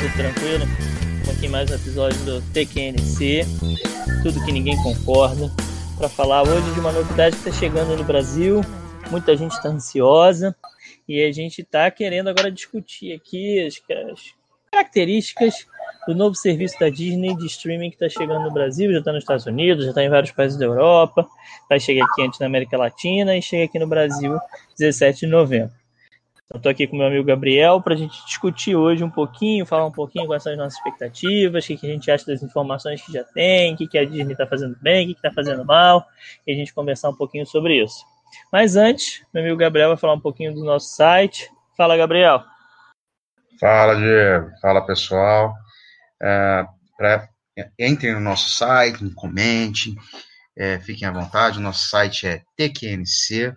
Tudo tranquilo? Aqui mais um episódio do TQNC, tudo que ninguém concorda, para falar hoje de uma novidade que está chegando no Brasil. Muita gente está ansiosa e a gente está querendo agora discutir aqui as, as características do novo serviço da Disney de streaming que está chegando no Brasil, já está nos Estados Unidos, já está em vários países da Europa, vai chegar aqui antes na América Latina e chega aqui no Brasil 17 de novembro. Eu estou aqui com meu amigo Gabriel para a gente discutir hoje um pouquinho, falar um pouquinho quais são as nossas expectativas, o que, que a gente acha das informações que já tem, o que, que a Disney está fazendo bem, o que está fazendo mal, e a gente conversar um pouquinho sobre isso. Mas antes, meu amigo Gabriel vai falar um pouquinho do nosso site. Fala, Gabriel. Fala, Diego. Fala, pessoal. É, pra, entrem no nosso site, comentem, é, fiquem à vontade. Nosso site é tqnc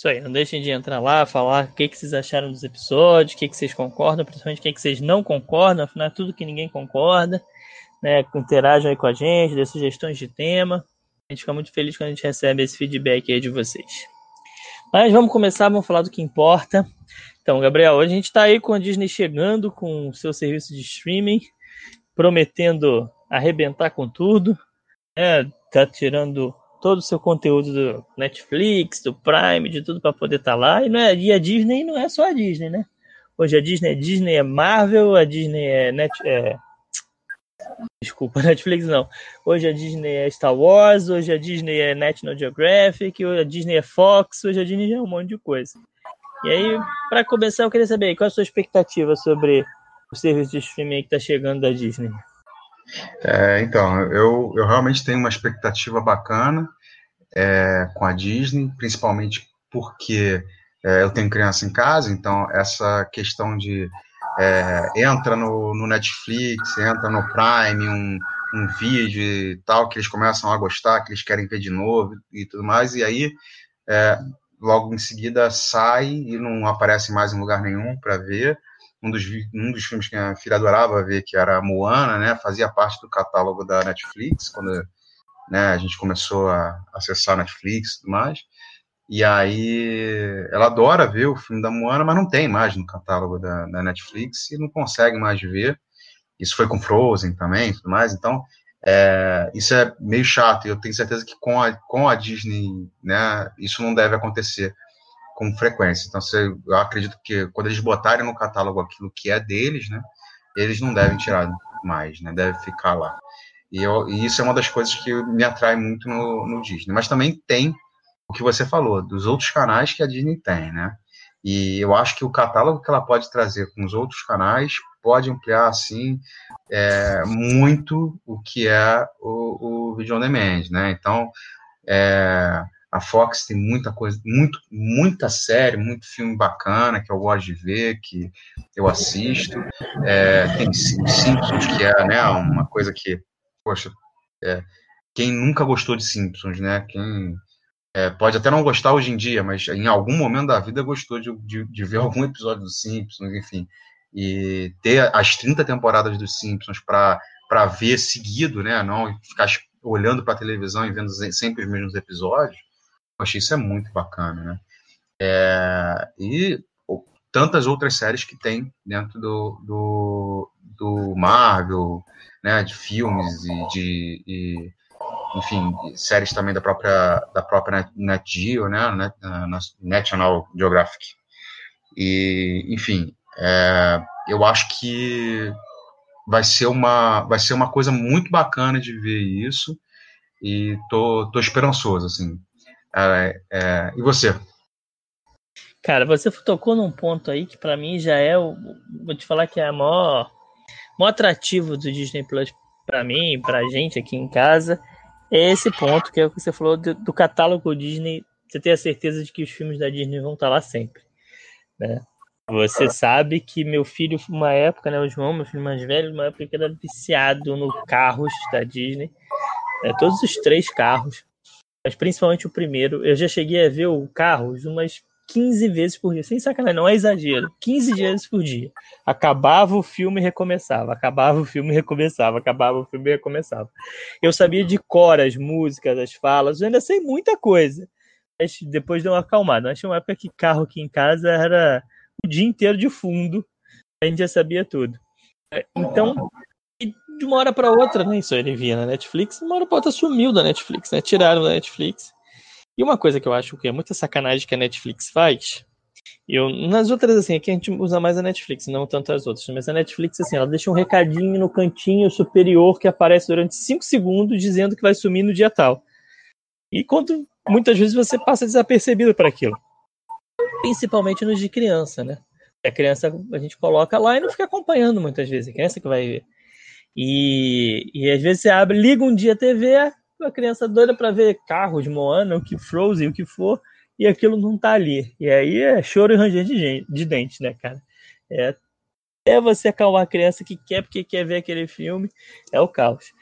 Isso aí, não deixem de entrar lá, falar o que, que vocês acharam dos episódios, o que, que vocês concordam, principalmente o que, que vocês não concordam, afinal é tudo que ninguém concorda, né? Interajam aí com a gente, dê sugestões de tema. A gente fica muito feliz quando a gente recebe esse feedback aí de vocês. Mas vamos começar, vamos falar do que importa. Então, Gabriel, hoje a gente está aí com a Disney chegando com o seu serviço de streaming, prometendo arrebentar com tudo, né? Tá tirando todo o seu conteúdo do Netflix, do Prime, de tudo para poder estar tá lá. E, não é, e a Disney não é só a Disney, né? Hoje a Disney, a Disney é Marvel, a Disney é, Net, é... Desculpa, Netflix não. Hoje a Disney é Star Wars, hoje a Disney é National Geographic, hoje a Disney é Fox, hoje a Disney é um monte de coisa. E aí, para começar, eu queria saber qual é a sua expectativa sobre o serviço de streaming que está chegando da Disney. É, então, eu, eu realmente tenho uma expectativa bacana é, com a Disney, principalmente porque é, eu tenho criança em casa, então essa questão de é, entra no, no, Netflix, entra no Prime, um, um vídeo e tal, que eles começam a gostar, que eles querem ver de novo e tudo mais, e aí é, logo em seguida sai e não aparece mais em lugar nenhum para ver. Um dos, um dos filmes que a filha adorava ver, que era Moana, né, fazia parte do catálogo da Netflix, quando né, a gente começou a acessar Netflix e tudo mais. E aí ela adora ver o filme da Moana, mas não tem mais no catálogo da, da Netflix e não consegue mais ver. Isso foi com Frozen também e tudo mais. Então, é, isso é meio chato. E eu tenho certeza que com a, com a Disney, né, isso não deve acontecer com frequência. Então, eu acredito que quando eles botarem no catálogo aquilo que é deles, né, eles não devem tirar mais, né, deve ficar lá. E, eu, e isso é uma das coisas que me atrai muito no, no, Disney. Mas também tem o que você falou, dos outros canais que a Disney tem, né? E eu acho que o catálogo que ela pode trazer com os outros canais pode ampliar, assim, é, muito o que é o, o Video On Demand, né? Então, é, a Fox tem muita coisa, muito, muita série, muito filme bacana que eu gosto de ver, que eu assisto. É, tem Simpsons, que é né, uma coisa que, poxa, é, quem nunca gostou de Simpsons, né? Quem é, pode até não gostar hoje em dia, mas em algum momento da vida gostou de, de, de ver algum episódio dos Simpsons, enfim. E ter as 30 temporadas dos Simpsons para ver seguido, né? Não ficar olhando para a televisão e vendo sempre os mesmos episódios eu achei isso é muito bacana, né? É, e tantas outras séries que tem dentro do, do, do Marvel, né, de filmes e de, e, enfim, séries também da própria da própria Net Geo, né, Net, National Geographic. E, enfim, é, eu acho que vai ser uma vai ser uma coisa muito bacana de ver isso e tô, tô esperançoso assim é, é, e você? Cara, você tocou num ponto aí que para mim já é o. Vou te falar que é o maior, maior atrativo do Disney Plus para mim, pra gente aqui em casa. É esse ponto que é o que você falou do, do catálogo Disney. Você tem a certeza de que os filmes da Disney vão estar tá lá sempre. Né? Você sabe que meu filho, uma época, né, o João, meu filho mais velho, uma época que era viciado no carros da Disney. Né, todos os três carros mas principalmente o primeiro. Eu já cheguei a ver o Carros umas 15 vezes por dia, sem sacanagem, não é exagero, 15 vezes por dia. Acabava o filme e recomeçava, acabava o filme e recomeçava, acabava o filme e recomeçava. Eu sabia de cor as músicas, as falas, eu ainda sei muita coisa. Mas depois deu uma acalmada. Mas tinha uma época que carro aqui em casa era o dia inteiro de fundo, a gente já sabia tudo. Então, de uma hora para outra, né? Isso ele via na Netflix, de uma hora para outra sumiu da Netflix, né? Tiraram da Netflix. E uma coisa que eu acho que é muita sacanagem que a Netflix faz, eu, nas outras, assim, aqui a gente usa mais a Netflix, não tanto as outras, mas a Netflix, assim, ela deixa um recadinho no cantinho superior que aparece durante 5 segundos dizendo que vai sumir no dia tal. E quando muitas vezes você passa desapercebido para aquilo. Principalmente nos de criança, né? A criança a gente coloca lá e não fica acompanhando muitas vezes, a criança que vai ver. E, e às vezes você abre, liga um dia a TV, a criança doida para ver carros, Moana, o que Frozen, o que for, e aquilo não tá ali. E aí é choro e ranger de, de dente, né, cara? É até você acalmar a criança que quer porque quer ver aquele filme, é o caos.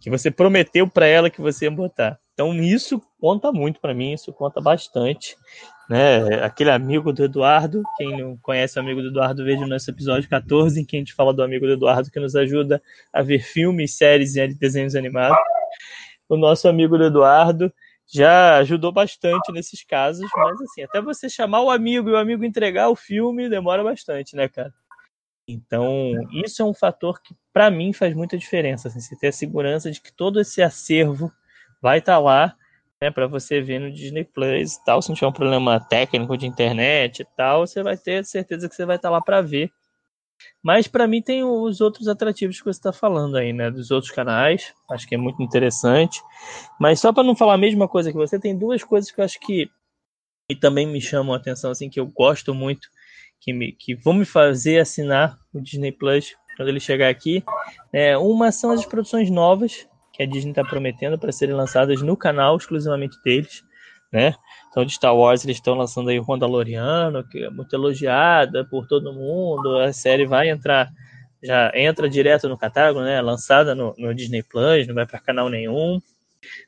Que você prometeu para ela que você ia botar. Então isso conta muito para mim, isso conta bastante. Né? Aquele amigo do Eduardo, quem não conhece o amigo do Eduardo, veja o nosso episódio 14, em que a gente fala do amigo do Eduardo que nos ajuda a ver filmes, séries e desenhos animados. O nosso amigo do Eduardo já ajudou bastante nesses casos, mas assim, até você chamar o amigo e o amigo entregar o filme demora bastante, né, cara? Então, isso é um fator que para mim faz muita diferença, assim, você ter a segurança de que todo esse acervo vai estar tá lá né, para você ver no Disney Plus e tal. Se não tiver um problema técnico de internet e tal, você vai ter certeza que você vai estar tá lá para ver. Mas para mim tem os outros atrativos que você está falando aí, né? Dos outros canais. Acho que é muito interessante. Mas só para não falar a mesma coisa que você, tem duas coisas que eu acho que e também me chamam a atenção, assim, que eu gosto muito, que, me, que vão me fazer assinar o Disney Plus quando ele chegar aqui. É, uma são as produções novas que a Disney está prometendo para serem lançadas no canal exclusivamente deles, né? Então, de Star Wars, eles estão lançando aí o Mandaloriano, que é muito elogiada por todo mundo. A série vai entrar, já entra direto no catálogo, né? Lançada no, no Disney Plus, não vai para canal nenhum.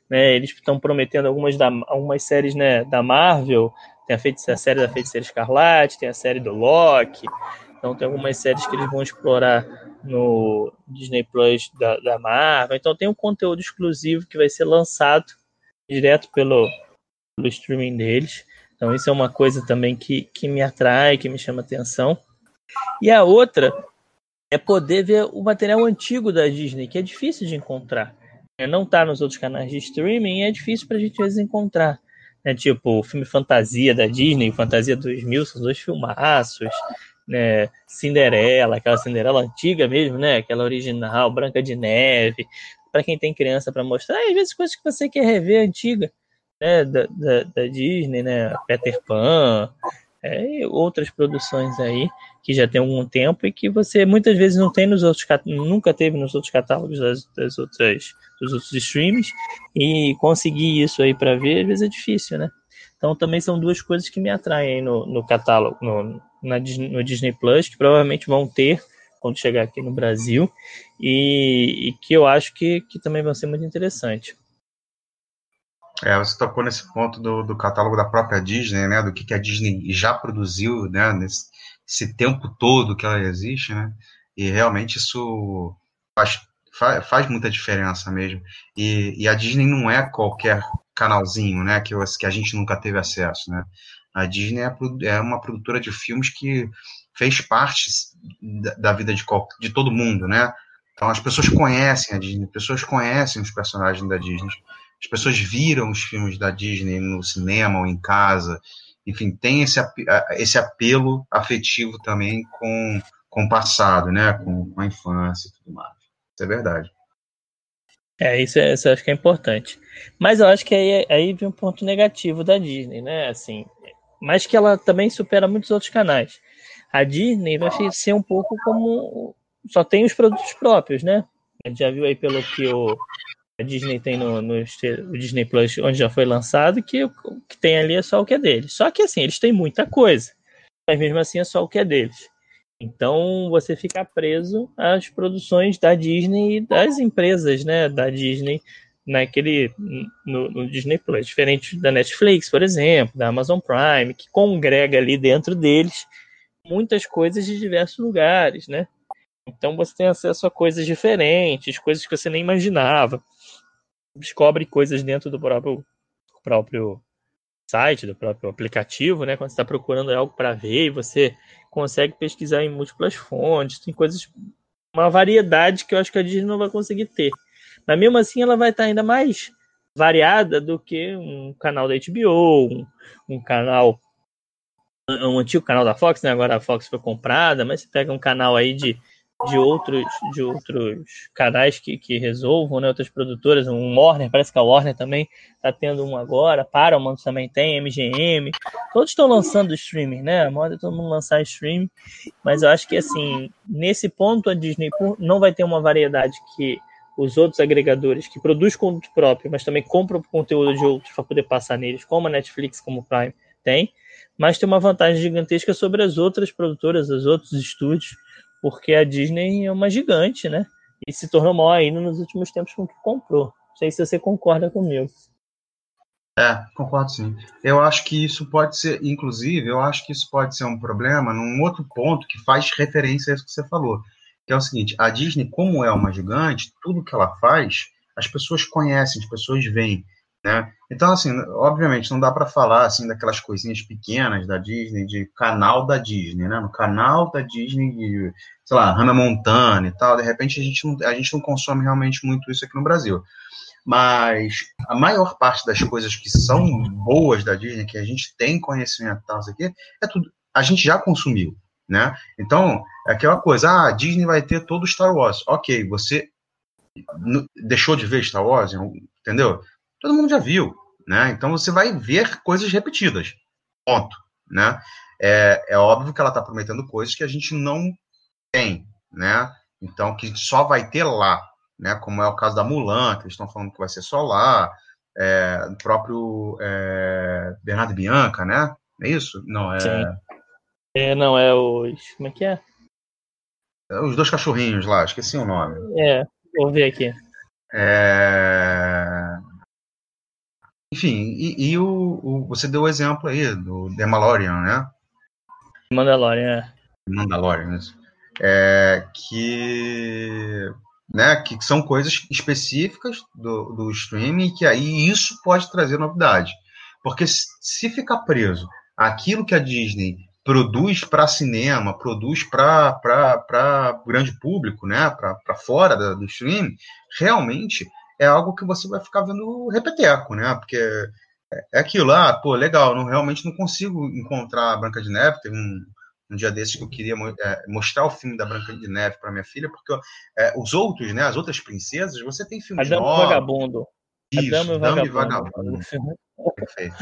Né? Eles estão prometendo algumas, da, algumas séries né, da Marvel. Tem a, feiticeira, a série da Feiticeira Escarlate, tem a série do Loki. Então, tem algumas séries que eles vão explorar no Disney Plus da, da Marvel. Então tem um conteúdo exclusivo que vai ser lançado direto pelo, pelo streaming deles. Então isso é uma coisa também que, que me atrai, que me chama atenção. E a outra é poder ver o material antigo da Disney, que é difícil de encontrar. Não está nos outros canais de streaming é difícil para a gente às vezes encontrar. É tipo o filme Fantasia da Disney, Fantasia 2000, são dois filmaços né, Cinderela, aquela Cinderela antiga mesmo, né, aquela original, Branca de Neve, para quem tem criança para mostrar, às vezes coisas que você quer rever antiga, né, da, da, da Disney, né, Peter Pan, é, outras produções aí que já tem algum tempo e que você muitas vezes não tem nos outros nunca teve nos outros catálogos das, das outras dos outros streams e conseguir isso aí para ver às vezes é difícil, né? Então também são duas coisas que me atraem no, no catálogo, no, na, no Disney Plus, que provavelmente vão ter quando chegar aqui no Brasil, e, e que eu acho que, que também vão ser muito interessantes. É, você tocou nesse ponto do, do catálogo da própria Disney, né? Do que, que a Disney já produziu, né? Nesse esse tempo todo que ela existe, né? E realmente isso faz, faz, faz muita diferença mesmo. E, e, a Disney não é qualquer canalzinho, né? Que, que a gente nunca teve acesso, né? A Disney é, é uma produtora de filmes que fez parte da, vida de, de todo mundo, né? Então as pessoas conhecem a Disney, as pessoas conhecem os personagens da Disney, as pessoas viram os filmes da Disney no cinema ou em casa, enfim, tem esse, esse apelo afetivo também com, com o passado, né? Com, com a infância e tudo mais. Isso é verdade. É, isso, é, isso eu acho que é importante. Mas eu acho que aí, aí vem um ponto negativo da Disney, né? Assim, mas que ela também supera muitos outros canais. A Disney vai ser um pouco como só tem os produtos próprios, né? A gente já viu aí pelo que o a Disney tem no, no Disney Plus, onde já foi lançado, que o que tem ali é só o que é deles. Só que assim, eles têm muita coisa, mas mesmo assim é só o que é deles. Então você fica preso às produções da Disney e das empresas, né, da Disney naquele no, no, Disney Plus, diferente da Netflix, por exemplo, da Amazon Prime, que congrega ali dentro deles muitas coisas de diversos lugares, né? Então você tem acesso a coisas diferentes, coisas que você nem imaginava. Descobre coisas dentro do próprio, próprio site, do próprio aplicativo, né? Quando você está procurando algo para ver você consegue pesquisar em múltiplas fontes, tem coisas, uma variedade que eu acho que a Disney não vai conseguir ter. Mas mesmo assim ela vai estar ainda mais variada do que um canal da HBO, um, um canal um antigo canal da Fox, né? Agora a Fox foi comprada, mas você pega um canal aí de, de outros de outros canais que, que resolvam, né? Outras produtoras, um Warner, parece que a Warner também está tendo um agora, Paramount também tem, MGM, todos estão lançando streaming, né? A moda é todo mundo lançar streaming, mas eu acho que assim, nesse ponto a Disney não vai ter uma variedade que os outros agregadores que produzem conteúdo próprio, mas também compram conteúdo de outros para poder passar neles, como a Netflix, como o Prime tem, mas tem uma vantagem gigantesca sobre as outras produtoras, os outros estúdios, porque a Disney é uma gigante, né? E se tornou maior ainda nos últimos tempos com o que comprou. Não sei se você concorda comigo. É, concordo sim. Eu acho que isso pode ser, inclusive, eu acho que isso pode ser um problema num outro ponto que faz referência a isso que você falou que é o seguinte: a Disney, como é uma gigante, tudo que ela faz, as pessoas conhecem, as pessoas veem. Né? Então, assim, obviamente, não dá para falar assim daquelas coisinhas pequenas da Disney, de canal da Disney, né? No canal da Disney, de, sei lá, Hannah Montana e tal, de repente a gente, não, a gente não consome realmente muito isso aqui no Brasil. Mas a maior parte das coisas que são boas da Disney, que a gente tem conhecimento tal, isso aqui, é tudo. A gente já consumiu né? Então, é aquela coisa, ah, a Disney vai ter todo Star Wars. Ok, você deixou de ver Star Wars, entendeu? Todo mundo já viu, né? Então você vai ver coisas repetidas, ponto, né? É, é óbvio que ela está prometendo coisas que a gente não tem, né? Então, que só vai ter lá, né? Como é o caso da Mulan, que eles estão falando que vai ser só lá, é, o próprio é, Bernardo Bianca, né? É isso? Não, é... Sim. É, não, é os. Como é que é? é? Os dois cachorrinhos lá, esqueci o nome. É, vou ver aqui. É... Enfim, e, e o, o, você deu o exemplo aí do The Mandalorian, né? Mandalorian, é. Mandalorian, isso. É, que, né, que são coisas específicas do, do streaming que aí isso pode trazer novidade. Porque se ficar preso aquilo que a Disney produz para cinema, produz para grande público, né, para fora da, do streaming, realmente é algo que você vai ficar vendo repeteco, né, porque é, é aquilo, ah, pô, legal, não, realmente não consigo encontrar a Branca de Neve, tem um, um dia desses que eu queria é, mostrar o filme da Branca de Neve para minha filha, porque é, os outros, né, as outras princesas, você tem filmes Adamo novos. Vagabundo. Isso, Adamo e Vagabundo. Vagabundo. Perfeito.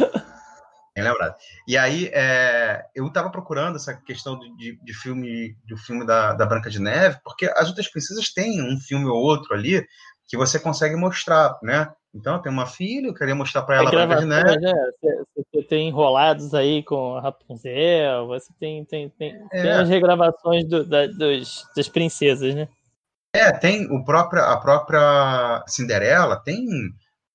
Bem lembrado. E aí, é, eu estava procurando essa questão de, de filme do filme da, da Branca de Neve, porque as outras princesas têm um filme ou outro ali que você consegue mostrar, né? Então, tem uma filha, eu queria mostrar para ela a Branca de Neve. Né? Você tem enrolados aí com a Rapunzel, você tem, tem, tem, é. tem as regravações do, da, dos, das princesas, né? É, tem o próprio, a própria Cinderela, tem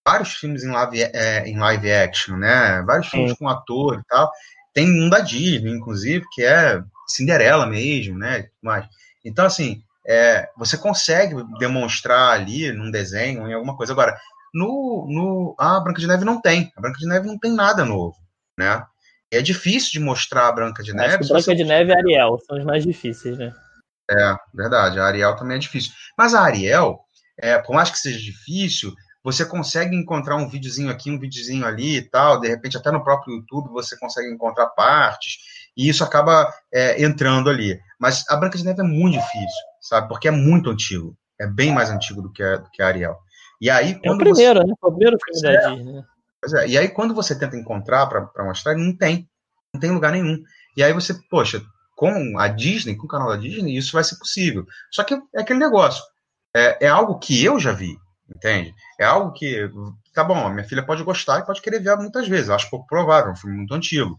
vários filmes em live, é, em live action, né? Vários filmes com ator e tal. Tem um da Disney, inclusive, que é Cinderela mesmo, né? Mas, então, assim, é, você consegue demonstrar ali num desenho, em alguma coisa. Agora, no, no a Branca de Neve não tem. A Branca de Neve não tem nada novo, né? É difícil de mostrar a Branca de Neve. Branca você... de Neve e Ariel são os mais difíceis, né? É, verdade. A Ariel também é difícil. Mas a Ariel, é, por mais que seja difícil, você consegue encontrar um videozinho aqui, um videozinho ali e tal, de repente até no próprio YouTube você consegue encontrar partes, e isso acaba é, entrando ali. Mas a Branca de Neve é muito difícil, sabe? Porque é muito antigo. É bem mais antigo do que a, do que a Ariel. E aí, quando é o primeiro, você... né? O primeiro filme da é. Disney. Pois é. E aí, quando você tenta encontrar para mostrar, não tem. Não tem lugar nenhum. E aí você, poxa, com a Disney, com o canal da Disney, isso vai ser possível. Só que é aquele negócio. É, é algo que eu já vi entende? É algo que, tá bom, minha filha pode gostar e pode querer ver muitas vezes, eu acho pouco provável, é um filme muito antigo.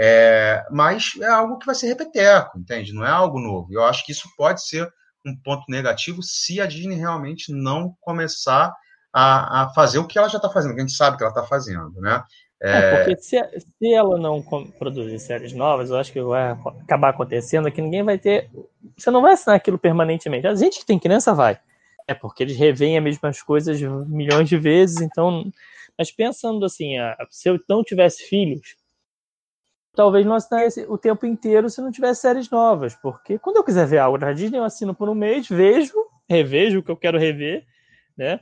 É, mas é algo que vai ser repeteco, entende? Não é algo novo. Eu acho que isso pode ser um ponto negativo se a Disney realmente não começar a, a fazer o que ela já está fazendo, que a gente sabe que ela está fazendo, né? É... é, porque se, se ela não produzir séries novas, eu acho que vai acabar acontecendo que ninguém vai ter. Você não vai assinar aquilo permanentemente. A gente que tem criança vai. É porque eles revêem as mesmas coisas milhões de vezes, então. Mas pensando assim, se eu não tivesse filhos, talvez não assinasse o tempo inteiro se não tivesse séries novas. Porque quando eu quiser ver algo na Disney, eu assino por um mês, vejo, revejo o que eu quero rever, né?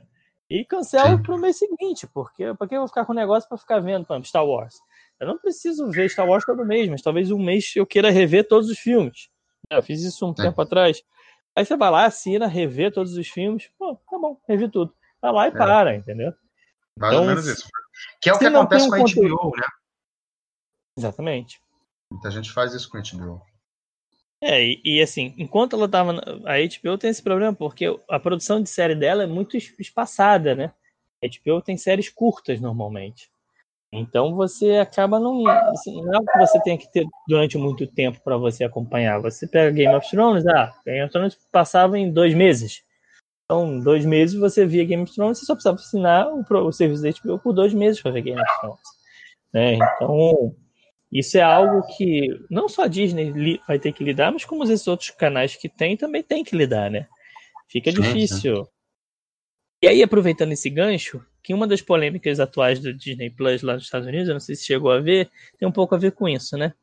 E cancelo para o mês seguinte, porque por que eu vou ficar com o negócio para ficar vendo, por exemplo, Star Wars? Eu não preciso ver Star Wars todo mês, mas talvez um mês eu queira rever todos os filmes. Eu fiz isso um é. tempo atrás. Aí você vai lá, assina, rever todos os filmes. Pô, tá bom, revi tudo. Vai lá e é. para, entendeu? Mais então, ou menos isso. Que é o que acontece um com a HBO, né? Exatamente. Muita gente faz isso com a HBO. É, e, e, assim, enquanto ela tava. A HBO tem esse problema, porque a produção de série dela é muito espaçada, né? A HBO tem séries curtas normalmente. Então você acaba não. Assim, não é algo que você tenha que ter durante muito tempo para você acompanhar. Você pega Game of Thrones, ah, Game of Thrones passava em dois meses. Então, dois meses você via Game of Thrones, você só precisava assinar o, o serviço da HBO por dois meses para ver Game of Thrones. Né? Então, isso é algo que não só a Disney vai ter que lidar, mas como esses outros canais que tem também tem que lidar, né? Fica difícil. E aí, aproveitando esse gancho, que uma das polêmicas atuais do Disney Plus lá nos Estados Unidos, eu não sei se chegou a ver, tem um pouco a ver com isso, né?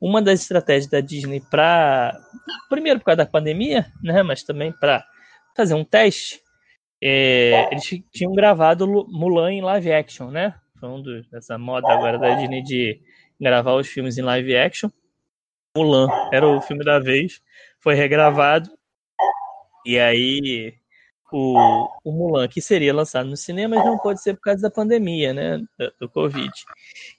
Uma das estratégias da Disney para. Primeiro por causa da pandemia, né? Mas também para fazer um teste. É, eles tinham gravado Mulan em live action, né? Foi um dos, dessa moda agora da Disney de gravar os filmes em live action. Mulan era o filme da vez, foi regravado. E aí o, o Mulan, que seria lançado no cinema, mas não pode ser por causa da pandemia, né? Do, do, Covid.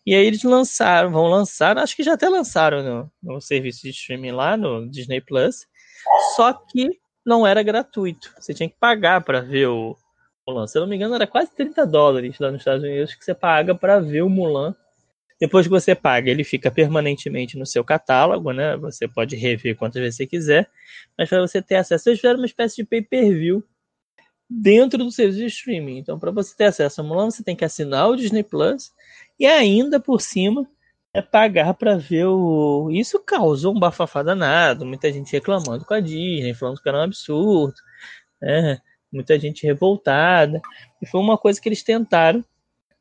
E aí eles lançaram, vão lançar, acho que já até lançaram no, no serviço de streaming lá, no Disney Plus, só que não era gratuito. Você tinha que pagar para ver o Mulan. Se eu não me engano, era quase 30 dólares lá nos Estados Unidos que você paga para ver o Mulan depois que você paga, ele fica permanentemente no seu catálogo, né? Você pode rever quantas vezes você quiser, mas para você ter acesso, eles fizeram uma espécie de pay-per-view dentro do serviço de streaming. Então, para você ter acesso a Mulan, você tem que assinar o Disney Plus e ainda por cima é pagar para ver o. Isso causou um bafafá danado, muita gente reclamando com a Disney, falando que era um absurdo, né? muita gente revoltada. E foi uma coisa que eles tentaram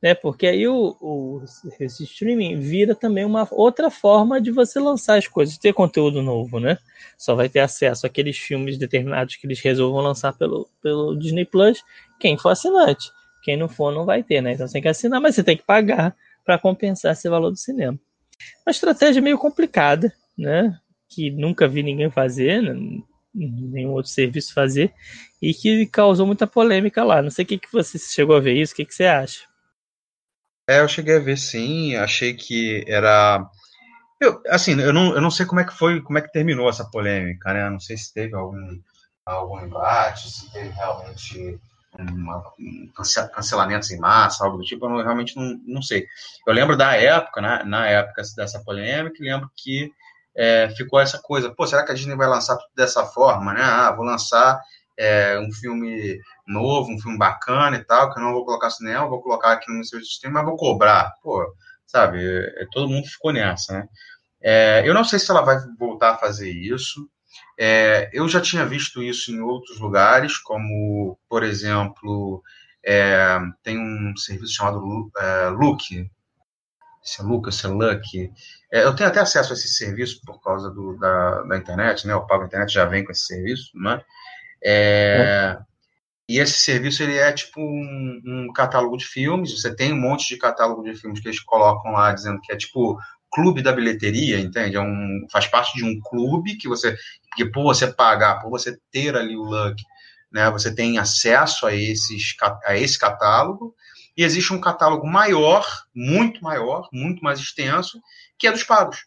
né? Porque aí o, o esse streaming vira também uma outra forma de você lançar as coisas, ter conteúdo novo, né? Só vai ter acesso àqueles filmes determinados que eles resolvam lançar pelo, pelo Disney Plus, quem for assinante. Quem não for, não vai ter, né? Então você tem que assinar, mas você tem que pagar para compensar esse valor do cinema. Uma estratégia meio complicada, né? Que nunca vi ninguém fazer, né? nenhum outro serviço fazer, e que causou muita polêmica lá. Não sei o que, que você chegou a ver isso, o que, que você acha? É, eu cheguei a ver sim, achei que era. Eu, assim, eu não, eu não sei como é que foi, como é que terminou essa polêmica, né? Não sei se teve algum, algum embate, se teve realmente uma, um cancelamentos em massa, algo do tipo, eu não, realmente não, não sei. Eu lembro da época, né, na época dessa polêmica, lembro que é, ficou essa coisa, pô, será que a Disney vai lançar tudo dessa forma, né? Ah, vou lançar é, um filme novo, um filme bacana e tal, que eu não vou colocar cinema, vou colocar aqui no seu sistema, mas vou cobrar. Pô, sabe, é, todo mundo ficou nessa, né? É, eu não sei se ela vai voltar a fazer isso. É, eu já tinha visto isso em outros lugares, como, por exemplo, é, tem um serviço chamado é, Look, se é Lucas, se é Luck. É, eu tenho até acesso a esse serviço por causa do, da, da internet, né? O pago internet já vem com esse serviço, né? É, e esse serviço ele é tipo um, um, catálogo de filmes. Você tem um monte de catálogo de filmes que eles colocam lá dizendo que é tipo clube da bilheteria, entende? É um, faz parte de um clube que você que por você pagar, por você ter ali o Luck, né? Você tem acesso a esses a esse catálogo. E existe um catálogo maior, muito maior, muito mais extenso, que é dos pagos.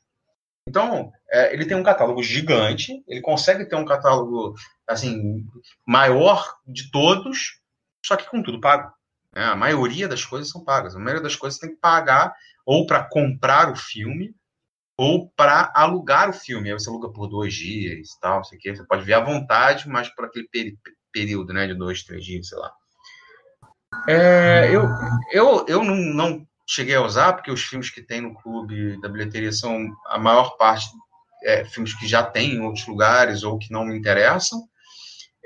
Então, é, ele tem um catálogo gigante, ele consegue ter um catálogo assim maior de todos, só que com tudo pago. Né? A maioria das coisas são pagas. A maioria das coisas tem que pagar ou para comprar o filme ou para alugar o filme. Aí você aluga por dois dias, tal, sei que. Você pode ver à vontade, mas por aquele período, né, de dois, três dias, sei lá. É, eu, eu, eu não, não cheguei a usar, porque os filmes que tem no clube da bilheteria são a maior parte é, filmes que já tem em outros lugares ou que não me interessam.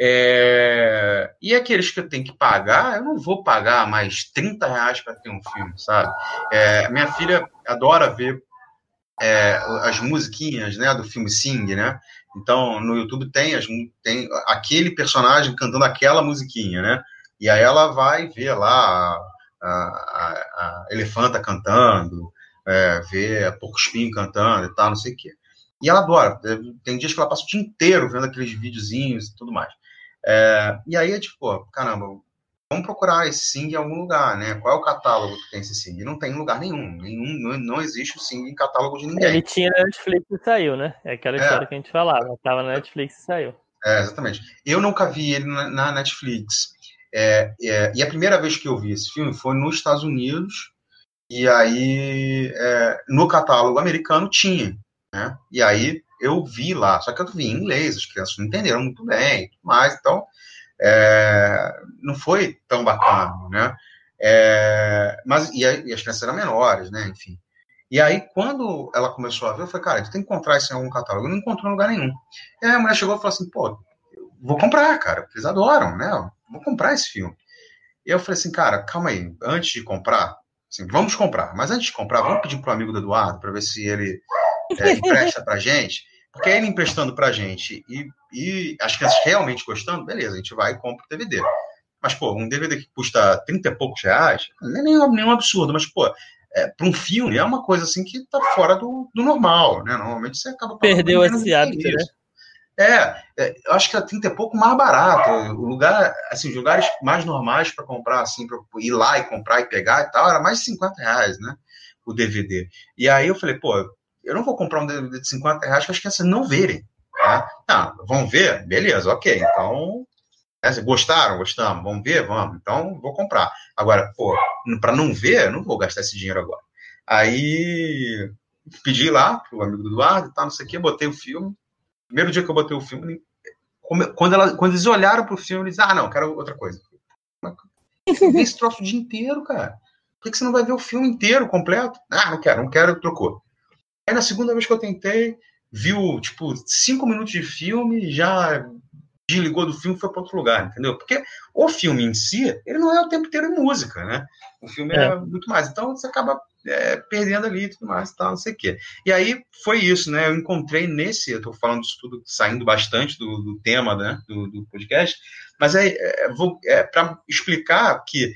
É, e aqueles que eu tenho que pagar, eu não vou pagar mais 30 reais para ter um filme, sabe? É, minha filha adora ver é, as musiquinhas né, do filme Sing, né? Então, no YouTube tem, as, tem aquele personagem cantando aquela musiquinha, né? E aí ela vai ver lá a, a, a elefanta cantando, é, ver porco espinho cantando e tal, não sei o quê. E ela adora. Tem dias que ela passa o dia inteiro vendo aqueles videozinhos e tudo mais. É, e aí é tipo, caramba, vamos procurar esse Sing em algum lugar, né? Qual é o catálogo que tem esse Sing? Não tem em lugar nenhum. nenhum não, não existe o Sing em catálogo de ninguém. Ele tinha na Netflix e saiu, né? É aquela é. história que a gente falava. Tava na Netflix e saiu. É, exatamente. Eu nunca vi ele na, na Netflix. É, é, e a primeira vez que eu vi esse filme foi nos Estados Unidos. E aí, é, no catálogo americano tinha. Né? E aí eu vi lá, só que eu vi em inglês, as crianças não entenderam muito bem, mas então é, não foi tão bacana, né? É, mas e, e, as crianças eram menores, né? Enfim. E aí, quando ela começou a ver, eu falei, cara, tu tem que encontrar isso em algum catálogo. Eu não encontrou em lugar nenhum. E aí a mulher chegou e falou assim, pô, vou comprar, cara, porque eles adoram, né? Vou comprar esse filme. E eu falei assim, cara, calma aí, antes de comprar, assim, vamos comprar, mas antes de comprar, vamos pedir pro amigo do Eduardo para ver se ele é, empresta pra gente. Porque ele emprestando pra gente e, e as crianças realmente gostando, beleza, a gente vai e compra o DVD. Mas, pô, um DVD que custa 30 e poucos reais, não é nenhum, nenhum absurdo, mas, pô, é, para um filme é uma coisa assim que tá fora do, do normal, né? Normalmente você acaba Perdeu esse hábito, né? É, é, eu acho que a 30 é pouco mais barato. O lugar, assim, os lugares mais normais para comprar, assim, para ir lá e comprar e pegar e tal, era mais de 50 reais, né? O DVD. E aí eu falei, pô, eu não vou comprar um DVD de 50 reais para as crianças não verem. Tá? Tá, vão ver? Beleza, ok. Então, é, gostaram? Gostamos. Vamos ver? Vamos. Então, vou comprar. Agora, pô, para não ver, eu não vou gastar esse dinheiro agora. Aí, pedi lá pro amigo do Eduardo tal, não sei o quê, botei o filme. Primeiro dia que eu botei o filme, quando, ela, quando eles olharam pro filme, eles ah, não, quero outra coisa. Vê esse troço o dia inteiro, cara. Por que você não vai ver o filme inteiro, completo? Ah, não quero, não quero, trocou. Aí na segunda vez que eu tentei, viu, tipo, cinco minutos de filme, já desligou do filme e foi para outro lugar, entendeu? Porque o filme em si, ele não é o tempo inteiro em música, né? O filme é, é muito mais. Então você acaba é, perdendo ali e tudo mais, tal, não sei o quê. E aí foi isso, né? Eu encontrei nesse, eu tô falando disso tudo, saindo bastante do, do tema né, do, do, podcast, mas é, é, é para explicar que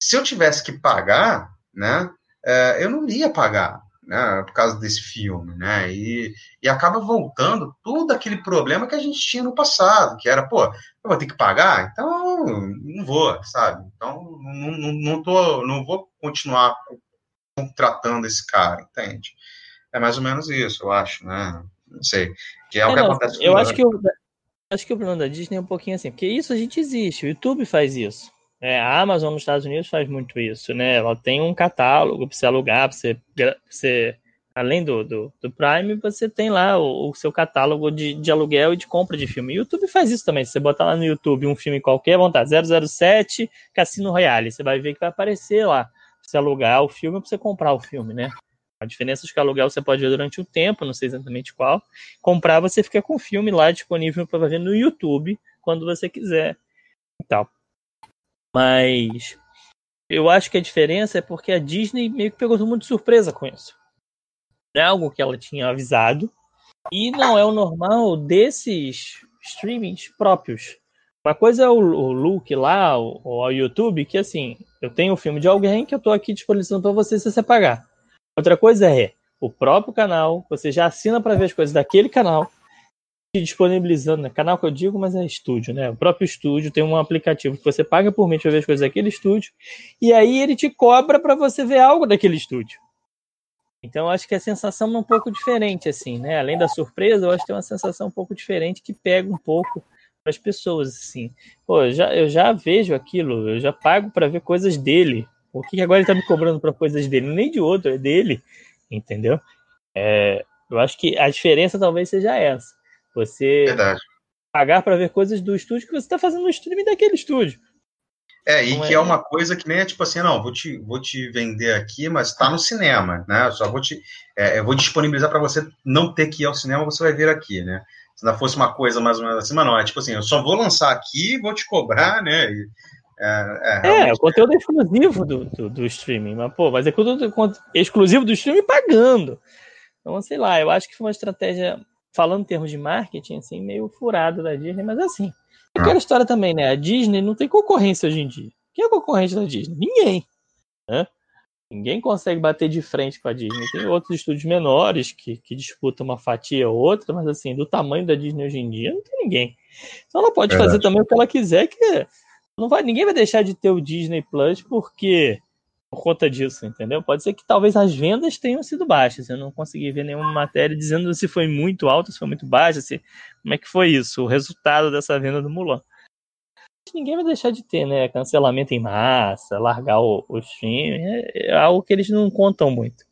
se eu tivesse que pagar, né, é, eu não ia pagar né, por causa desse filme, né, e, e acaba voltando todo aquele problema que a gente tinha no passado, que era, pô, eu vou ter que pagar, então não vou, sabe, então não, não, não, tô, não vou continuar contratando esse cara, entende? É mais ou menos isso, eu acho, né, não sei, que é, é o que não, acontece Eu acho que, eu, acho que o problema da Disney é um pouquinho assim, porque isso a gente existe, o YouTube faz isso, é, a Amazon nos Estados Unidos faz muito isso, né? Ela tem um catálogo para você alugar, para você, você, além do, do, do, Prime, você tem lá o, o seu catálogo de, de, aluguel e de compra de filme. YouTube faz isso também. Se você botar lá no YouTube um filme qualquer, vão estar 007 Cassino Royale, você vai ver que vai aparecer lá. Pra você alugar o filme para você comprar o filme, né? A diferença é que aluguel você pode ver durante um tempo, não sei exatamente qual. Comprar, você fica com o filme lá disponível para ver no YouTube quando você quiser e tal. Mas eu acho que a diferença é porque a Disney meio que pegou todo mundo de surpresa com isso. É algo que ela tinha avisado e não é o normal desses streamings próprios. Uma coisa é o, o look lá, ou o YouTube, que assim, eu tenho o um filme de alguém que eu tô aqui disponibilizando para você se você pagar. Outra coisa é o próprio canal, você já assina para ver as coisas daquele canal disponibilizando, né? canal que eu digo, mas é estúdio, né? O próprio estúdio tem um aplicativo que você paga por mês para ver as coisas daquele estúdio, e aí ele te cobra para você ver algo daquele estúdio. Então acho que a sensação é um pouco diferente, assim, né? Além da surpresa, eu acho que tem uma sensação um pouco diferente que pega um pouco para as pessoas, assim. Pô, eu já, eu já vejo aquilo, eu já pago para ver coisas dele. Por que agora ele está me cobrando para coisas dele? Nem de outro, é dele, entendeu? É, eu acho que a diferença talvez seja essa. Você Verdade. pagar para ver coisas do estúdio que você está fazendo no streaming daquele estúdio. É, e que é... é uma coisa que nem é tipo assim, não, vou te, vou te vender aqui, mas está no cinema, né? Eu só vou te, é, eu vou disponibilizar para você não ter que ir ao cinema, você vai ver aqui, né? Se não fosse uma coisa mais ou menos assim, mas não, é tipo assim, eu só vou lançar aqui, vou te cobrar, né? E, é, é, é, o conteúdo é exclusivo do, do, do, streaming, mas pô, mas é conteúdo exclusivo do streaming pagando. Então, sei lá, eu acho que foi uma estratégia, falando em termos de marketing, assim, meio furada da Disney, mas assim, Aquela história também, né? A Disney não tem concorrência hoje em dia. Quem é concorrente da Disney? Ninguém. Né? Ninguém consegue bater de frente com a Disney. Tem outros estúdios menores que, que disputam uma fatia ou outra, mas assim, do tamanho da Disney hoje em dia, não tem ninguém. Então ela pode Verdade. fazer também o que ela quiser, que não vai, ninguém vai deixar de ter o Disney Plus porque por conta disso, entendeu? Pode ser que talvez as vendas tenham sido baixas. Eu não consegui ver nenhuma matéria dizendo se foi muito alto, se foi muito baixa, se como é que foi isso, o resultado dessa venda do Mulan. Ninguém vai deixar de ter, né? Cancelamento em massa, largar o, o stream, é, é algo que eles não contam muito.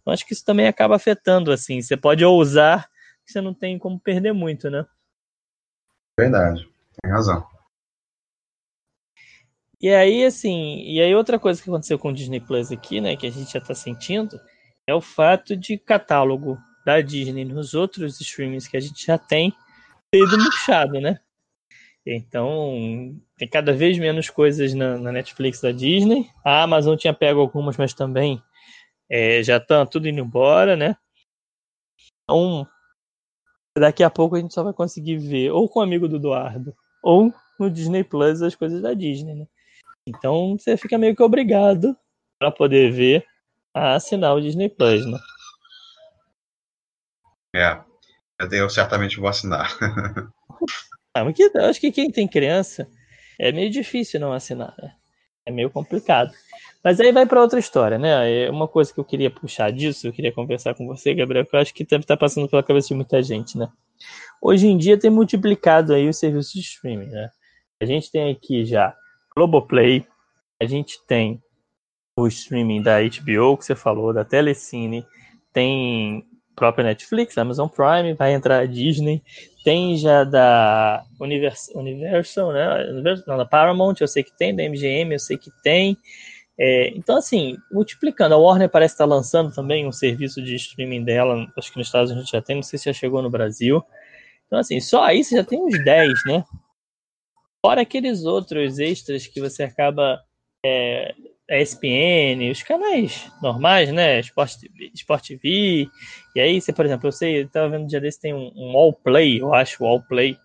Então acho que isso também acaba afetando, assim. Você pode ousar, você não tem como perder muito, né? Verdade, tem razão. E aí, assim, e aí outra coisa que aconteceu com o Disney Plus aqui, né, que a gente já tá sentindo, é o fato de catálogo da Disney nos outros streamings que a gente já tem ter ido murchado, né? Então, tem cada vez menos coisas na, na, Netflix da Disney. A Amazon tinha pego algumas, mas também é, já tá tudo indo embora, né? Então, daqui a pouco a gente só vai conseguir ver ou com o amigo do Eduardo ou no Disney Plus as coisas da Disney, né? Então você fica meio que obrigado para poder ver a assinar o Disney Plus, né? É, eu certamente vou assinar. ah, mas que, eu acho que quem tem criança é meio difícil não assinar, né? É meio complicado. Mas aí vai para outra história, né? É uma coisa que eu queria puxar disso, eu queria conversar com você, Gabriel, que eu acho que deve estar tá passando pela cabeça de muita gente, né? Hoje em dia tem multiplicado aí os serviços de streaming, né? A gente tem aqui já Globoplay, a gente tem o streaming da HBO, que você falou, da Telecine, tem própria Netflix, Amazon Prime, vai entrar a Disney, tem já da Universal, Universal né? Não, da Paramount, eu sei que tem, da MGM, eu sei que tem. É, então, assim, multiplicando. A Warner parece estar lançando também um serviço de streaming dela, acho que nos Estados Unidos já tem, não sei se já chegou no Brasil. Então, assim, só aí você já tem uns 10, né? Fora aqueles outros extras que você acaba. É, a ESPN, os canais normais, né? Sport, TV. E aí, você, por exemplo, eu sei, eu tava vendo um dia desse, tem um, um All Play, eu acho, All Play.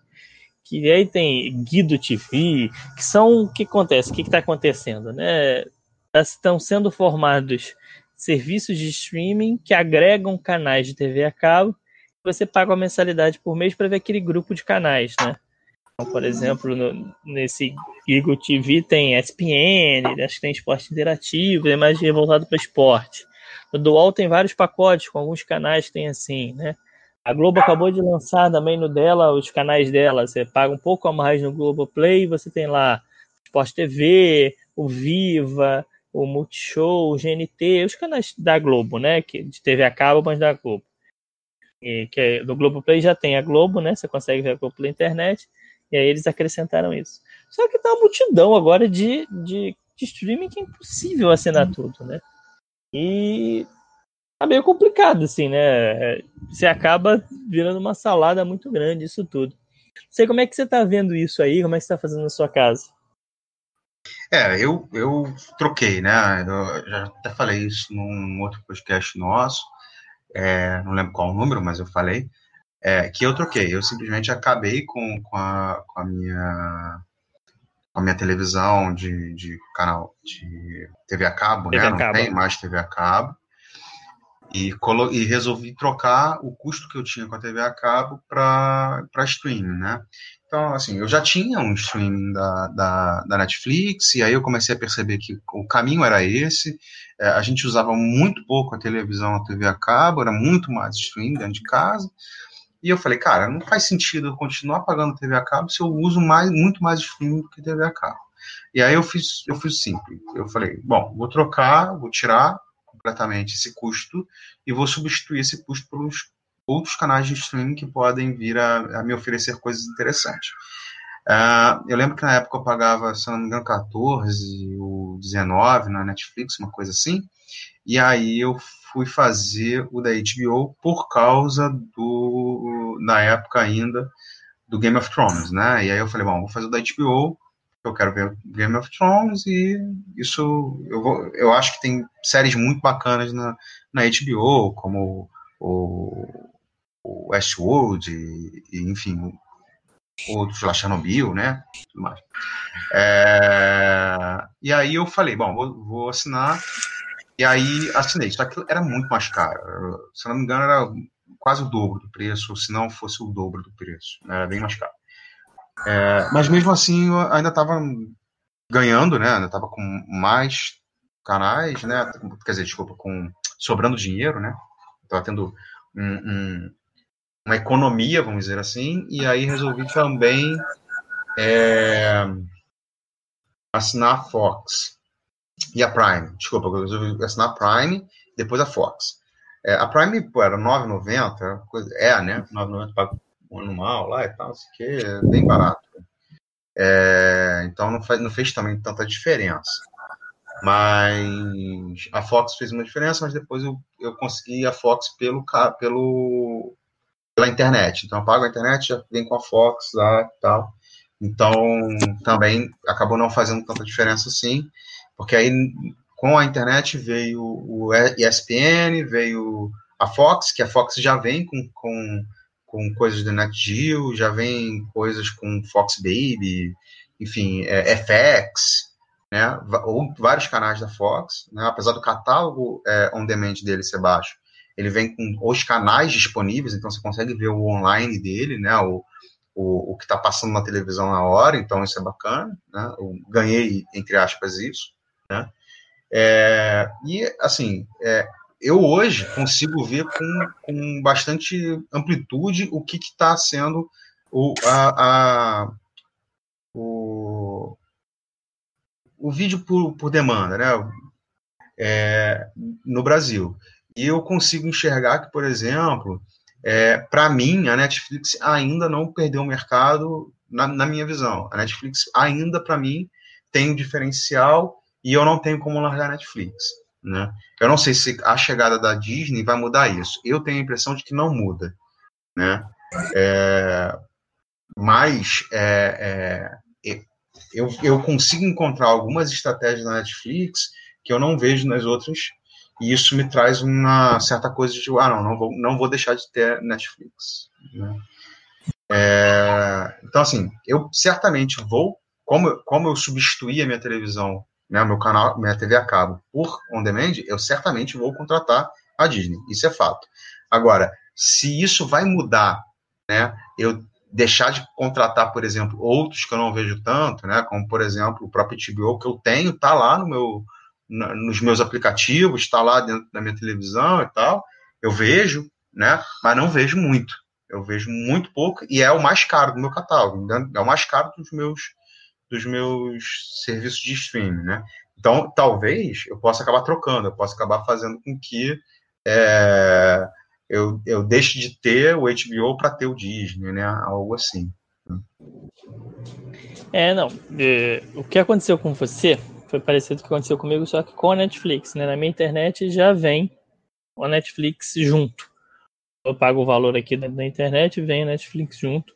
Que aí tem Guido TV, que são. O que acontece? O que está acontecendo, né? Estão sendo formados serviços de streaming que agregam canais de TV a cabo. Você paga uma mensalidade por mês para ver aquele grupo de canais, né? Então, por exemplo, no, nesse Google TV tem ESPN, acho que tem esporte interativo, é mais voltado para esporte. No Dual tem vários pacotes, com alguns canais que tem assim, né? A Globo acabou de lançar também no dela os canais dela. Você paga um pouco a mais no Globo Play, você tem lá Esporte TV, o Viva, o Multishow, o GNT, os canais da Globo, né? Que de TV a cabo, mas da Globo. E, que é, do Globo Play já tem a Globo, né? Você consegue ver a Globo pela internet. E aí eles acrescentaram isso. Só que tá uma multidão agora de, de, de streaming que é impossível assinar tudo, né? E tá meio complicado, assim, né? Você acaba virando uma salada muito grande isso tudo. Não sei como é que você tá vendo isso aí, como é que você tá fazendo na sua casa. É, eu, eu troquei, né? Eu já até falei isso num outro podcast nosso. É, não lembro qual o número, mas eu falei é, que eu troquei. Eu simplesmente acabei com, com, a, com a minha com a minha televisão de, de canal de TV a cabo, TV né? A cabo. Não tem mais TV a cabo. E, colo e resolvi trocar o custo que eu tinha com a TV a cabo para streaming, né? Então, assim, eu já tinha um streaming da, da, da, Netflix, e aí eu comecei a perceber que o caminho era esse. É, a gente usava muito pouco a televisão, a TV a cabo, era muito mais streaming dentro de casa. E eu falei, cara, não faz sentido eu continuar pagando TV a cabo se eu uso mais, muito mais streaming do que TV a cabo. E aí eu fiz, eu fiz simples. Eu falei, bom, vou trocar, vou tirar completamente esse custo e vou substituir esse custo pelos outros canais de streaming que podem vir a, a me oferecer coisas interessantes. Uh, eu lembro que na época eu pagava, se não me engano, 14 ou 19 na Netflix, uma coisa assim. E aí eu fui fazer o da HBO por causa do, na época ainda, do Game of Thrones, né? E aí eu falei, bom, vou fazer o da HBO, eu quero ver Game of Thrones e isso eu, vou, eu acho que tem séries muito bacanas na, na HBO, como o, o Westworld e, e enfim, outros lá, Chernobyl, né? Tudo mais. É, e aí eu falei, bom, vou, vou, assinar. E aí assinei. Só que era muito mais caro. Se não me engano, era quase o dobro do preço, se não fosse o dobro do preço. Né? Era bem mais caro. É, mas mesmo assim, eu ainda estava ganhando, né? Ainda estava com mais canais, né? Quer dizer, desculpa, com sobrando dinheiro, né? Estava tendo um, um uma economia, vamos dizer assim, e aí resolvi também é, assinar a Fox e a Prime. Desculpa, eu resolvi assinar a Prime, depois a Fox. É, a Prime pô, era 9,90, coisa, é, né? 9,90 para um anual lá e tal, assim, que é bem barato. É, então não, faz, não fez também tanta diferença. Mas a Fox fez uma diferença, mas depois eu, eu consegui a Fox pelo, pelo pela internet. Então, eu pago a internet, já vem com a Fox lá e tal. Então, também acabou não fazendo tanta diferença assim, porque aí com a internet veio o ESPN, veio a Fox, que a Fox já vem com, com, com coisas do NetGeo, já vem coisas com Fox Baby, enfim, é, FX, né, ou vários canais da Fox, né, apesar do catálogo é, on-demand dele ser baixo, ele vem com os canais disponíveis, então você consegue ver o online dele, né? O, o, o que está passando na televisão na hora, então isso é bacana, né? Eu ganhei, entre aspas, isso, né? É, e, assim, é, eu hoje consigo ver com, com bastante amplitude o que está sendo o, a, a, o, o vídeo por, por demanda, né? É, no Brasil. E eu consigo enxergar que, por exemplo, é, para mim, a Netflix ainda não perdeu o mercado na, na minha visão. A Netflix ainda, para mim, tem um diferencial e eu não tenho como largar Netflix. Né? Eu não sei se a chegada da Disney vai mudar isso. Eu tenho a impressão de que não muda. Né? É, mas é, é, eu, eu consigo encontrar algumas estratégias na Netflix que eu não vejo nas outras e isso me traz uma certa coisa de, ah, não, não vou, não vou deixar de ter Netflix. Né? É, então, assim, eu certamente vou, como, como eu substituí a minha televisão, né, meu canal, minha TV a cabo por on demand, eu certamente vou contratar a Disney. Isso é fato. Agora, se isso vai mudar, né, eu deixar de contratar, por exemplo, outros que eu não vejo tanto, né, como por exemplo o próprio TBO que eu tenho, tá lá no meu na, nos meus aplicativos, está lá dentro da minha televisão e tal. Eu vejo, né? Mas não vejo muito. Eu vejo muito pouco e é o mais caro do meu catálogo. É o mais caro dos meus dos meus serviços de streaming, né? Então, talvez eu possa acabar trocando, eu possa acabar fazendo com que é, eu, eu deixe de ter o HBO para ter o Disney, né? Algo assim. É, não. É, o que aconteceu com você foi parecido com o que aconteceu comigo, só que com a Netflix, né? Na minha internet já vem a Netflix junto. Eu pago o valor aqui da, internet e vem a Netflix junto.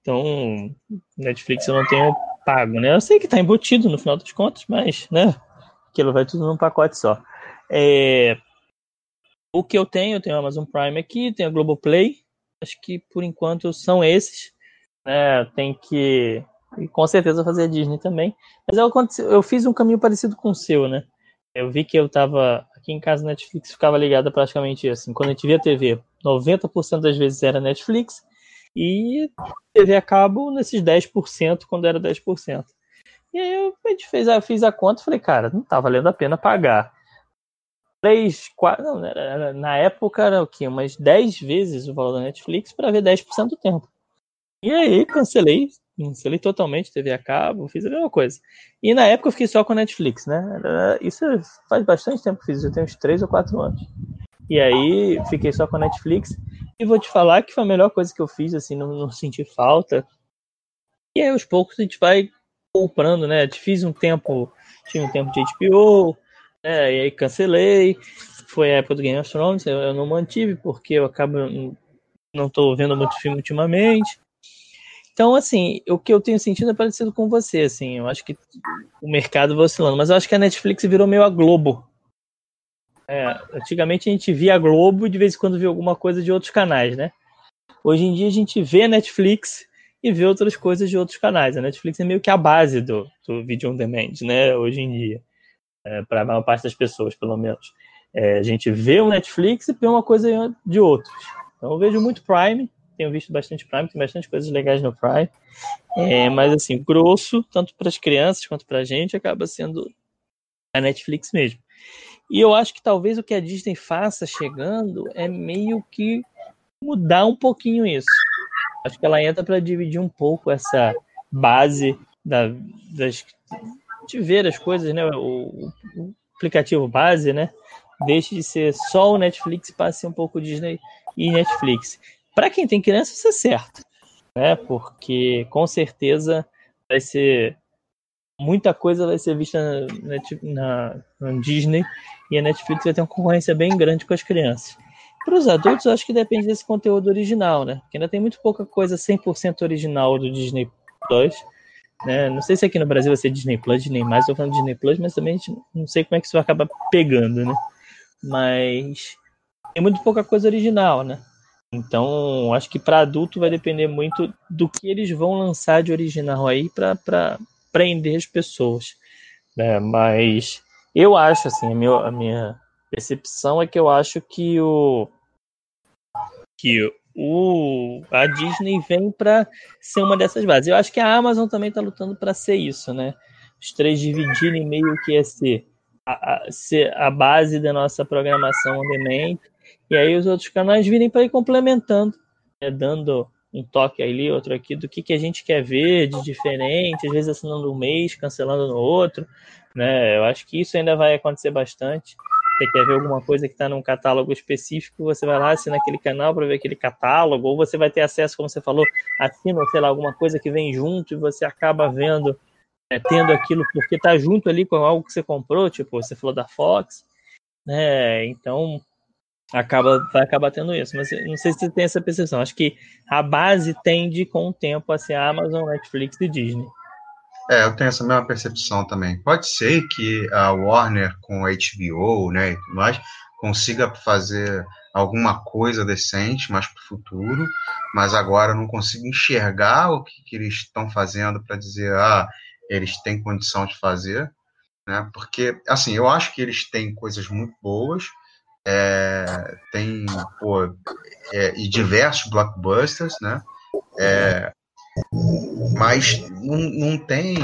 Então, Netflix eu não tenho pago, né? Eu sei que tá embutido no final das contas, mas, né? Aquilo vai tudo num pacote só. É... O que eu tenho, eu tenho Amazon Prime aqui, tenho a Globoplay. Acho que por enquanto são esses. Né? Tem que e com certeza fazer a Disney também. Mas eu, eu fiz um caminho parecido com o seu, né? Eu vi que eu tava aqui em casa, Netflix ficava ligada praticamente assim. Quando a gente via TV, 90% das vezes era Netflix e TV a cabo nesses 10% quando era 10%. E aí eu, fez a, fiz a conta e falei, cara, não tá valendo a pena pagar. Três, quatro, não, era, na época era o quê? Umas 10 vezes o valor da Netflix para ver 10% do tempo. E aí cancelei, Cancelei totalmente TV a cabo, fiz a mesma coisa. E na época eu fiquei só com a Netflix, né? Isso faz bastante tempo que fiz, já tem uns 3 ou 4 anos. E aí fiquei só com a Netflix. E vou te falar que foi a melhor coisa que eu fiz, assim, não, não senti falta. E aí, aos poucos, a gente vai comprando, né? Fiz um tempo, tinha um tempo de HBO, né? E aí cancelei. Foi a época do Game of Thrones, eu não mantive, porque eu acabo não estou vendo muito filme ultimamente. Então, assim, o que eu tenho sentido é parecido com você, assim, eu acho que o mercado vai oscilando, mas eu acho que a Netflix virou meio a Globo. É, antigamente a gente via a Globo e de vez em quando via alguma coisa de outros canais, né? Hoje em dia a gente vê a Netflix e vê outras coisas de outros canais. A Netflix é meio que a base do, do video on demand, né? Hoje em dia, é, para a maior parte das pessoas, pelo menos. É, a gente vê o Netflix e vê uma coisa de outros. Então eu vejo muito Prime, tenho visto bastante Prime, tem bastante coisas legais no Prime. É, mas assim, grosso, tanto para as crianças quanto para a gente, acaba sendo a Netflix mesmo. E eu acho que talvez o que a Disney faça chegando é meio que mudar um pouquinho isso. Acho que ela entra para dividir um pouco essa base da, das, de ver as coisas, né? O, o, aplicativo base, né? Deixe de ser só o Netflix e passe um pouco Disney e Netflix. Para quem tem criança, isso é certo, né? Porque com certeza vai ser muita coisa vai ser vista na, na, na Disney e a Netflix vai ter uma concorrência bem grande com as crianças. Para os adultos, eu acho que depende desse conteúdo original, né? Porque ainda tem muito pouca coisa 100% original do Disney Plus. Né? Não sei se aqui no Brasil vai ser Disney Plus, Disney Mais, estou falando Disney Plus, mas também não sei como é que isso vai acabar pegando, né? Mas tem muito pouca coisa original, né? Então, acho que para adulto vai depender muito do que eles vão lançar de original aí para prender as pessoas. Né? Mas eu acho, assim, a minha, a minha percepção é que eu acho que o que o a Disney vem para ser uma dessas bases. Eu acho que a Amazon também está lutando para ser isso, né? Os três dividirem meio que é ser a, a, ser a base da nossa programação on demand e aí os outros canais virem para ir complementando, né? dando um toque ali, outro aqui, do que, que a gente quer ver de diferente, às vezes assinando um mês, cancelando no outro, né? Eu acho que isso ainda vai acontecer bastante. Você quer ver alguma coisa que está num catálogo específico, você vai lá, assina aquele canal para ver aquele catálogo, ou você vai ter acesso, como você falou, assina, sei lá, alguma coisa que vem junto e você acaba vendo, é, tendo aquilo porque está junto ali com algo que você comprou, tipo, você falou da Fox, né? Então, acaba, vai acabar tendo isso. Mas não sei se você tem essa percepção. Acho que a base tende com o tempo a ser Amazon, Netflix e Disney. É, eu tenho essa mesma percepção também. Pode ser que a Warner com a HBO, né, e tudo mais, consiga fazer alguma coisa decente mais para o futuro, mas agora eu não consigo enxergar o que, que eles estão fazendo para dizer, ah, eles têm condição de fazer, né? Porque, assim, eu acho que eles têm coisas muito boas, é, tem pô, é, e diversos blockbusters, né? É, mas não, não tem,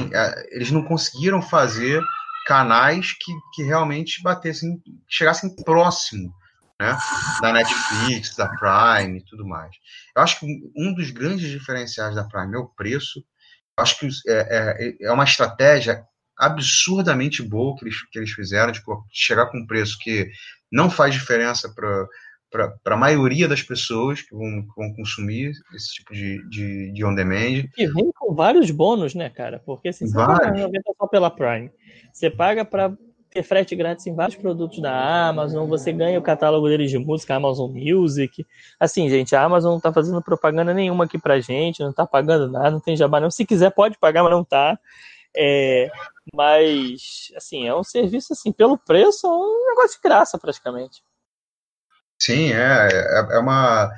eles não conseguiram fazer canais que, que realmente batessem, chegassem próximo né, da Netflix, da Prime e tudo mais. Eu acho que um dos grandes diferenciais da Prime é o preço. Eu acho que é, é, é uma estratégia absurdamente boa que eles, que eles fizeram, de chegar com um preço que não faz diferença para para a maioria das pessoas que vão, que vão consumir esse tipo de, de, de on-demand. E vem com vários bônus, né, cara? Porque assim, você vários. não paga só pela Prime. Você paga para ter frete grátis em vários produtos da Amazon, você ganha o catálogo deles de música, Amazon Music. Assim, gente, a Amazon não tá fazendo propaganda nenhuma aqui pra gente, não tá pagando nada, não tem jabá não. Se quiser pode pagar, mas não tá. É, mas, assim, é um serviço, assim, pelo preço, é um negócio de graça, praticamente. Sim, é, é, é uma...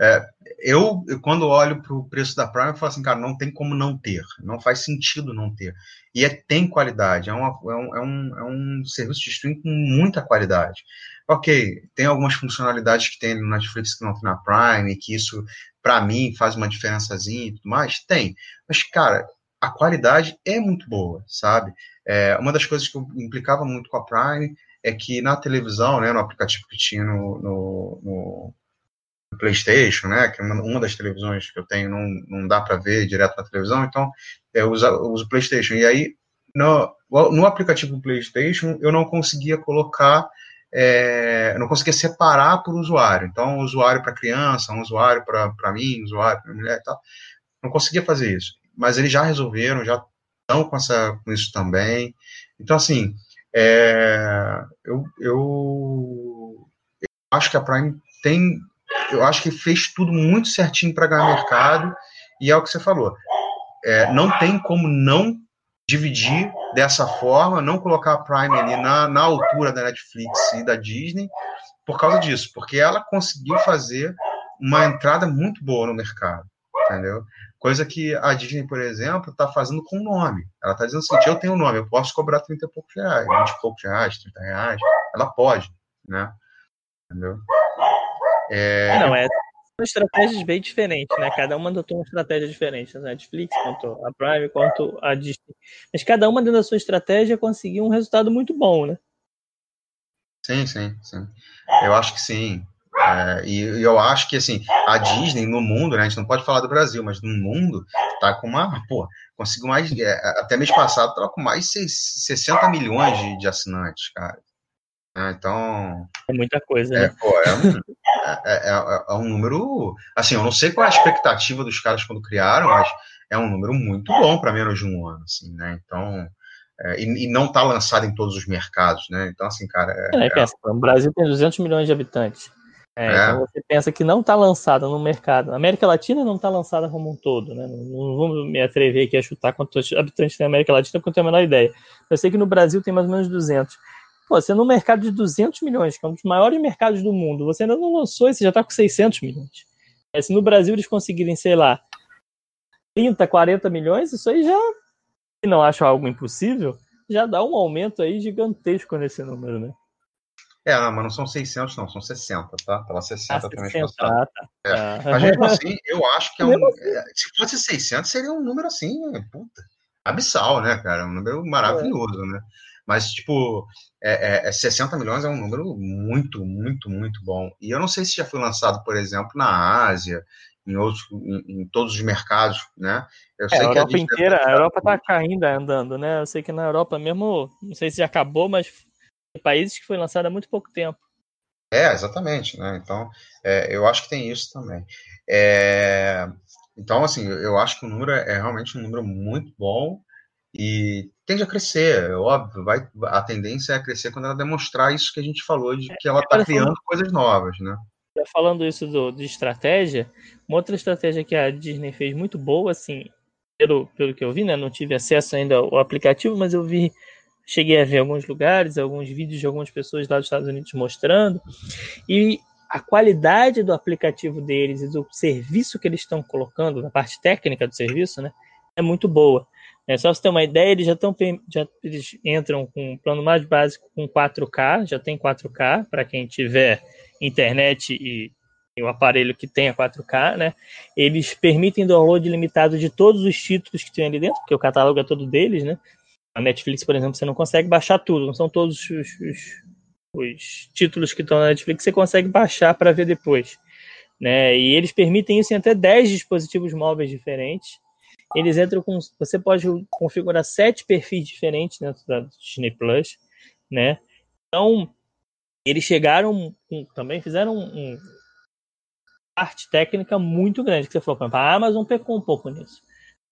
É, eu, quando olho para o preço da Prime, eu falo assim, cara, não tem como não ter, não faz sentido não ter. E é, tem qualidade, é, uma, é, um, é, um, é um serviço de streaming com muita qualidade. Ok, tem algumas funcionalidades que tem no Netflix que não tem na Prime, que isso, para mim, faz uma diferençazinha e tudo mais, tem. Mas, cara, a qualidade é muito boa, sabe? É, uma das coisas que eu implicava muito com a Prime é que na televisão, né, no aplicativo que tinha no, no, no, PlayStation, né, que é uma, uma, das televisões que eu tenho não, não dá para ver direto na televisão, então eu uso, eu uso PlayStation. E aí, no, no aplicativo PlayStation, eu não conseguia colocar, é, não conseguia separar por usuário. Então, um usuário para criança, um usuário para mim, um usuário para mulher e tal. Não conseguia fazer isso. mas eles já resolveram, já estão com, essa, com isso também. Então, assim, é, eu, eu, eu acho que a Prime tem. Eu acho que fez tudo muito certinho para ganhar mercado, e é o que você falou. É, não tem como não dividir dessa forma, não colocar a Prime ali na, na altura da Netflix e da Disney, por causa disso, porque ela conseguiu fazer uma entrada muito boa no mercado, entendeu? Coisa que a Disney, por exemplo, está fazendo com o nome. Ela está dizendo assim, eu tenho um nome, eu posso cobrar 30 e poucos reais, 20 e poucos reais, 30 reais. Ela pode, né? Entendeu? É... Não, é estratégias bem diferentes, né? Cada uma adotou uma estratégia diferente, a Netflix, quanto a Prime, quanto a Disney. Mas cada uma dentro da sua estratégia conseguiu um resultado muito bom, né? Sim, sim, sim. Eu acho que sim. É, e, e, eu acho que assim, a Disney no mundo, né, a gente não pode falar do Brasil, mas no mundo tá com uma, pô, conseguiu mais, é, até mês passado tava com mais de 60 milhões de, de assinantes, cara. É, então. É muita coisa, é, né? Pô, é, um, é, é, é, é, um número. Assim, eu não sei qual é a expectativa dos caras quando criaram, mas é um número muito bom para menos de um ano, assim, né? Então. É, e, e, não está lançado em todos os mercados, né? Então, assim, cara. É, pensa, o Brasil tem 200 milhões de habitantes. Então você pensa que não está lançada no mercado. A América Latina não está lançada como um todo, né? Não, não vamos me atrever aqui a chutar quantos habitantes tem a América Latina, porque eu tenho a menor ideia. Eu sei que no Brasil tem mais ou menos 200. Pô, você no mercado de 200 milhões, que é um dos maiores mercados do mundo, você ainda não lançou e você já está com 600 milhões. É, se no Brasil eles conseguirem, sei lá, 30, 40 milhões, isso aí já, se não acho algo impossível, já dá um aumento aí gigantesco nesse número, né? É, não, mas não são 600, não, são 60, tá? Tava 60 ah, também 60, ah, tá. é. ah. Mas mesmo assim, eu acho que é um. Assim. É, se fosse 600, seria um número assim, puta, abissal, né, cara? Um número maravilhoso, é. né? Mas, tipo, é, é, 60 é milhões é um número muito, muito, muito bom. E eu não sei se já foi lançado, por exemplo, na Ásia, em outros, em, em todos os mercados, né? Eu é, sei a Europa que a inteira, a Europa tá caindo andando, né? Eu sei que na Europa mesmo, não sei se já acabou, mas países que foi lançado há muito pouco tempo. É, exatamente, né? Então, é, eu acho que tem isso também. É, então, assim, eu acho que o número é realmente um número muito bom e tende a crescer, é óbvio, vai, a tendência é a crescer quando ela demonstrar isso que a gente falou, de que ela está criando coisas novas, né? Falando isso do, de estratégia, uma outra estratégia que a Disney fez muito boa, assim, pelo, pelo que eu vi, né? Não tive acesso ainda ao aplicativo, mas eu vi, cheguei a ver alguns lugares, alguns vídeos de algumas pessoas lá dos Estados Unidos mostrando, e a qualidade do aplicativo deles e do serviço que eles estão colocando, na parte técnica do serviço, né? É muito boa. É, só você ter uma ideia, eles já estão já eles entram com um plano mais básico com 4K, já tem 4K para quem tiver internet e, e, o aparelho que tenha 4K, né? Eles permitem download limitado de todos os títulos que tem ali dentro, porque o catálogo é todo deles, né? A Netflix, por exemplo, você não consegue baixar tudo, não são todos os, os, os títulos que estão na Netflix você consegue baixar para ver depois. Né? E eles permitem isso em até 10 dispositivos móveis diferentes eles entram com. Você pode configurar sete perfis diferentes dentro da Disney Plus, né? Então, eles chegaram também fizeram um, um, parte técnica muito grande que você falou, a Amazon pecou um pouco nisso.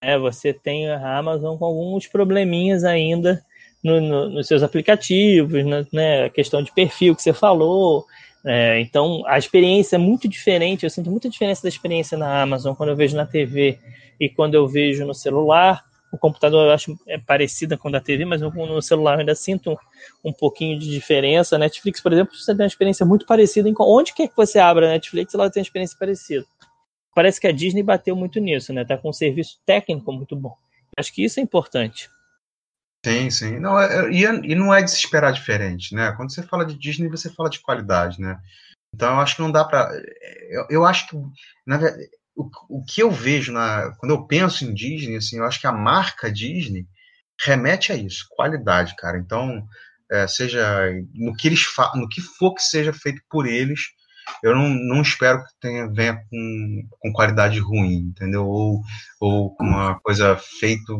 É, você tem a Amazon com alguns probleminhas ainda no, no, nos seus aplicativos, né, a questão de perfil que você falou. É, então, a experiência é muito diferente. Eu sinto muita diferença da experiência na Amazon quando eu vejo na TV e quando eu vejo no celular. O computador eu acho é parecida com a da TV, mas no celular eu ainda sinto um, um pouquinho de diferença. Netflix, por exemplo, você tem uma experiência muito parecida. Em, onde quer que você abra a Netflix, ela tem uma experiência parecida. Parece que a Disney bateu muito nisso, né? Tá com um serviço técnico muito bom. Acho que isso é importante. Sim, sim. Não, é, é e, e não é de se esperar diferente, né? Quando você fala de Disney, você fala de qualidade, né? Então eu acho que não dá para. Eu, eu, acho que, na o, o que eu vejo na, quando eu penso em Disney, assim, eu acho que a marca Disney remete a isso, qualidade, cara. Então, é, seja no que eles no que for que seja feito por eles, eu não, não espero que tenha, venha com, com qualidade ruim, entendeu? Ou, ou com uma coisa feita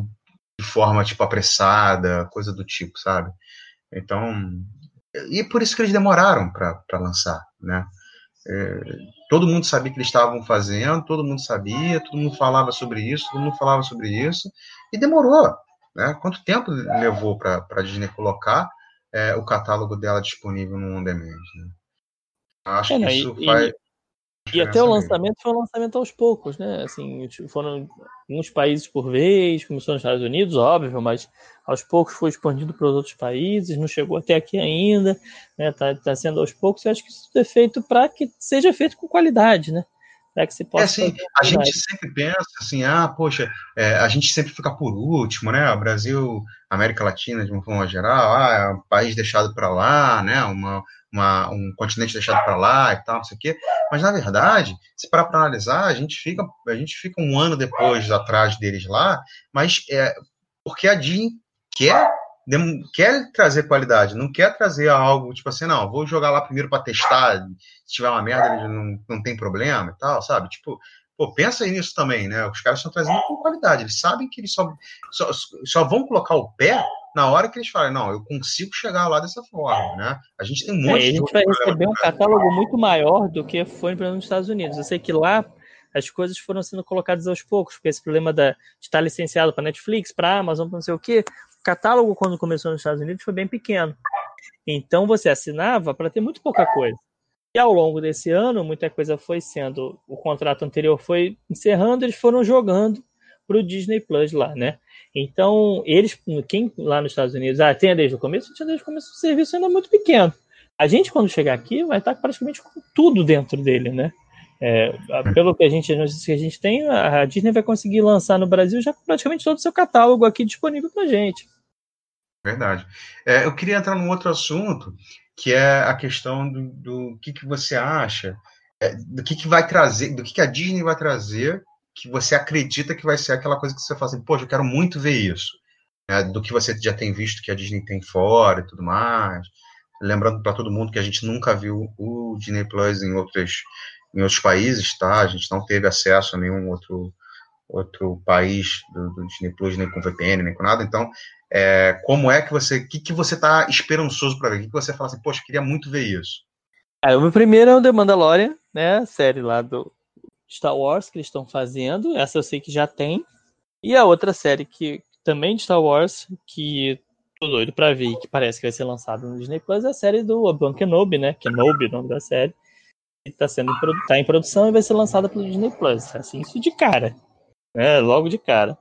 de forma tipo apressada, coisa do tipo, sabe? Então, e por isso que eles demoraram para lançar, né? é, todo mundo sabia que eles estavam fazendo, todo mundo sabia, todo mundo falava sobre isso, todo mundo falava sobre isso, e demorou. Né? Quanto tempo levou para a Disney colocar é, o catálogo dela disponível no on demand? Né? Acho é, que isso e, faz. E até o lançamento foi um lançamento aos poucos, né? Assim, foram alguns países por vez, começou nos Estados Unidos, óbvio, mas aos poucos foi expandido para os outros países, não chegou até aqui ainda, né? Tá, tá sendo aos poucos. Eu acho que isso é feito para que seja feito com qualidade, né? Para que se possa. É assim, a gente sempre pensa assim, ah, poxa, é, a gente sempre fica por último, né? O Brasil, América Latina, de uma forma geral, ah, é um país deixado para lá, né? Uma uma, um continente deixado para lá e tal, não sei o quê. Mas, na verdade, se para analisar, a gente, fica, a gente fica um ano depois atrás deles lá, mas é porque a Disney quer, quer trazer qualidade, não quer trazer algo tipo assim, não, vou jogar lá primeiro para testar, se tiver uma merda, não, não tem problema e tal, sabe? Tipo, Pô, pensa aí nisso também, né? Os caras estão trazendo com qualidade. Eles sabem que eles só, só, só vão colocar o pé na hora que eles falam, não, eu consigo chegar lá dessa forma, né? A gente tem um monte é, de. A gente vai receber um catálogo muito maior do que foi nos Estados Unidos. Eu sei que lá as coisas foram sendo colocadas aos poucos, porque esse problema da, de estar licenciado para Netflix, para Amazon, para não sei o quê, o catálogo, quando começou nos Estados Unidos, foi bem pequeno. Então você assinava para ter muito pouca coisa. E ao longo desse ano, muita coisa foi sendo. O contrato anterior foi encerrando, eles foram jogando para o Disney Plus lá, né? Então, eles, quem lá nos Estados Unidos, ah, tem desde o começo, tinha desde o começo o serviço ainda muito pequeno. A gente, quando chegar aqui, vai estar praticamente com tudo dentro dele, né? É, pelo que a gente, que a gente tem, a Disney vai conseguir lançar no Brasil já praticamente todo o seu catálogo aqui disponível para gente. Verdade. É, eu queria entrar num outro assunto, que é a questão do, do que, que você acha, é, do que, que vai trazer, do que, que a Disney vai trazer que você acredita que vai ser aquela coisa que você fala assim, poxa, eu quero muito ver isso. Né, do que você já tem visto que a Disney tem fora e tudo mais. Lembrando para todo mundo que a gente nunca viu o Disney Plus em outros, em outros países, tá? A gente não teve acesso a nenhum outro, outro país do, do Disney Plus, nem com VPN, nem com nada. Então, é, como é que você, o que, que você está esperançoso para ver? O que, que você fala assim, poxa, queria muito ver isso? É, o meu primeiro é o The Mandalorian, né? A série lá do, Star Wars que eles estão fazendo. Essa eu sei que já tem. E a outra série que também de Star Wars, que tô doido pra ver, que parece que vai ser lançada no Disney Plus, é a série do Obi-Wan Kenobi, né? Kenobi, o nome da série. Que tá, sendo, tá em produção e vai ser lançada pelo Disney Plus. Assim, isso de cara. Né? Logo de cara.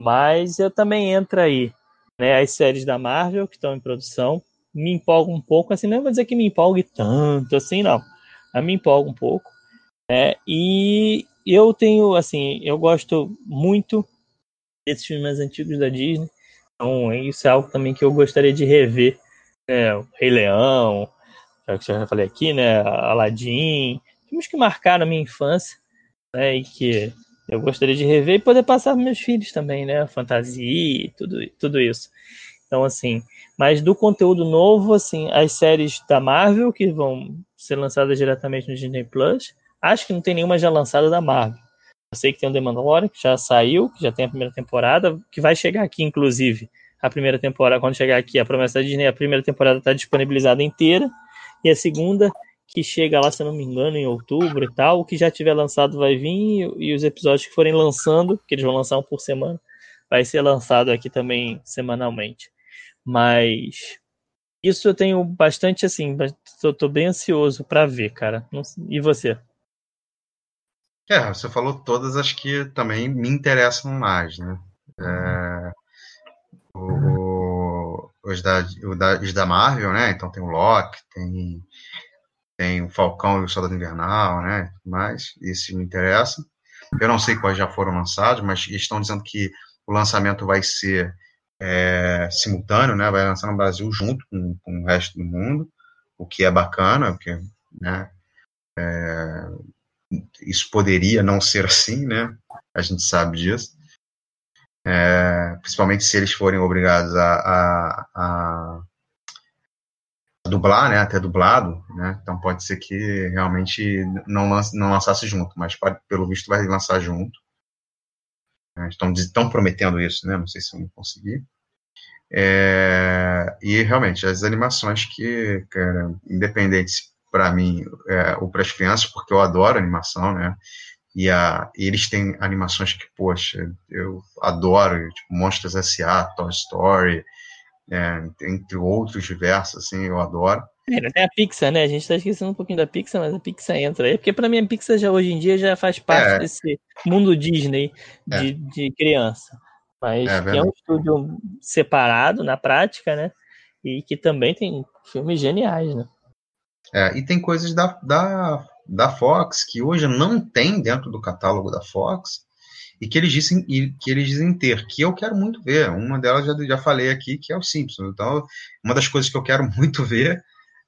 Mas eu também entro aí, né? As séries da Marvel que estão em produção. Me empolga um pouco, assim, não vou dizer que me empolgue tanto assim, não. Mas me empolga um pouco. É, e eu tenho, assim, eu gosto muito desses filmes antigos da Disney. Então, isso é algo também que eu gostaria de rever. Né? O Rei Leão, já que eu já falei aqui, né? Aladdin, filmes que marcaram a minha infância, né? E que eu gostaria de rever e poder passar para meus filhos também, né? Fantasia, tudo, tudo isso. Então, assim, mas do conteúdo novo, assim, as séries da Marvel que vão ser lançadas diretamente no Disney Plus, Acho que não tem nenhuma já lançada da Marvel. Eu sei que tem o The Mandalorian, que já saiu, que já tem a primeira temporada, que vai chegar aqui, inclusive. A primeira temporada, quando chegar aqui, a promessa da Disney, a primeira temporada está disponibilizada inteira. E a segunda, que chega lá, se eu não me engano, em outubro e tal. O que já tiver lançado vai vir, e os episódios que forem lançando, que eles vão lançar um por semana, vai ser lançado aqui também semanalmente. Mas isso eu tenho bastante assim, tô, tô bem ansioso para ver, cara. E você? É, você falou todas as que também me interessam mais, né? É, o, os, da, os da Marvel, né? Então tem o Loki, tem, tem o Falcão e o Soldado Invernal, né? Mas isso me interessa. Eu não sei quais já foram lançados, mas estão dizendo que o lançamento vai ser é, simultâneo, né? Vai lançar no Brasil junto com, com, o resto do mundo, o que é bacana, porque, né? É, isso poderia não ser assim, né? A gente sabe disso. É, principalmente se eles forem obrigados a, a, a, dublar, né? Até dublado, né? Então pode ser que realmente não, lance, não lançasse junto, mas pode, pelo visto vai lançar junto. É, estão, estão prometendo isso, né? Não sei se vão conseguir. É, e realmente, as animações que, cara, independente para mim, é, ou para as crianças, porque eu adoro animação, né? E, a, e eles têm animações que, poxa, eu adoro, tipo Monstros S.A., Toy Story, é, entre outros diversos, assim, eu adoro. É, tem a Pixar, né? A gente tá esquecendo um pouquinho da Pixar, mas a Pixar entra aí, porque para mim a Pixar já hoje em dia já faz parte é. desse mundo Disney de, é. de criança. Mas é, que é um estúdio separado na prática, né? E que também tem filmes geniais, né? É, e tem coisas da, da, da Fox que hoje não tem dentro do catálogo da Fox e que eles dizem que eles dizem ter, que eu quero muito ver. Uma delas já, já falei aqui, que é o Simpsons. Então, uma das coisas que eu quero muito ver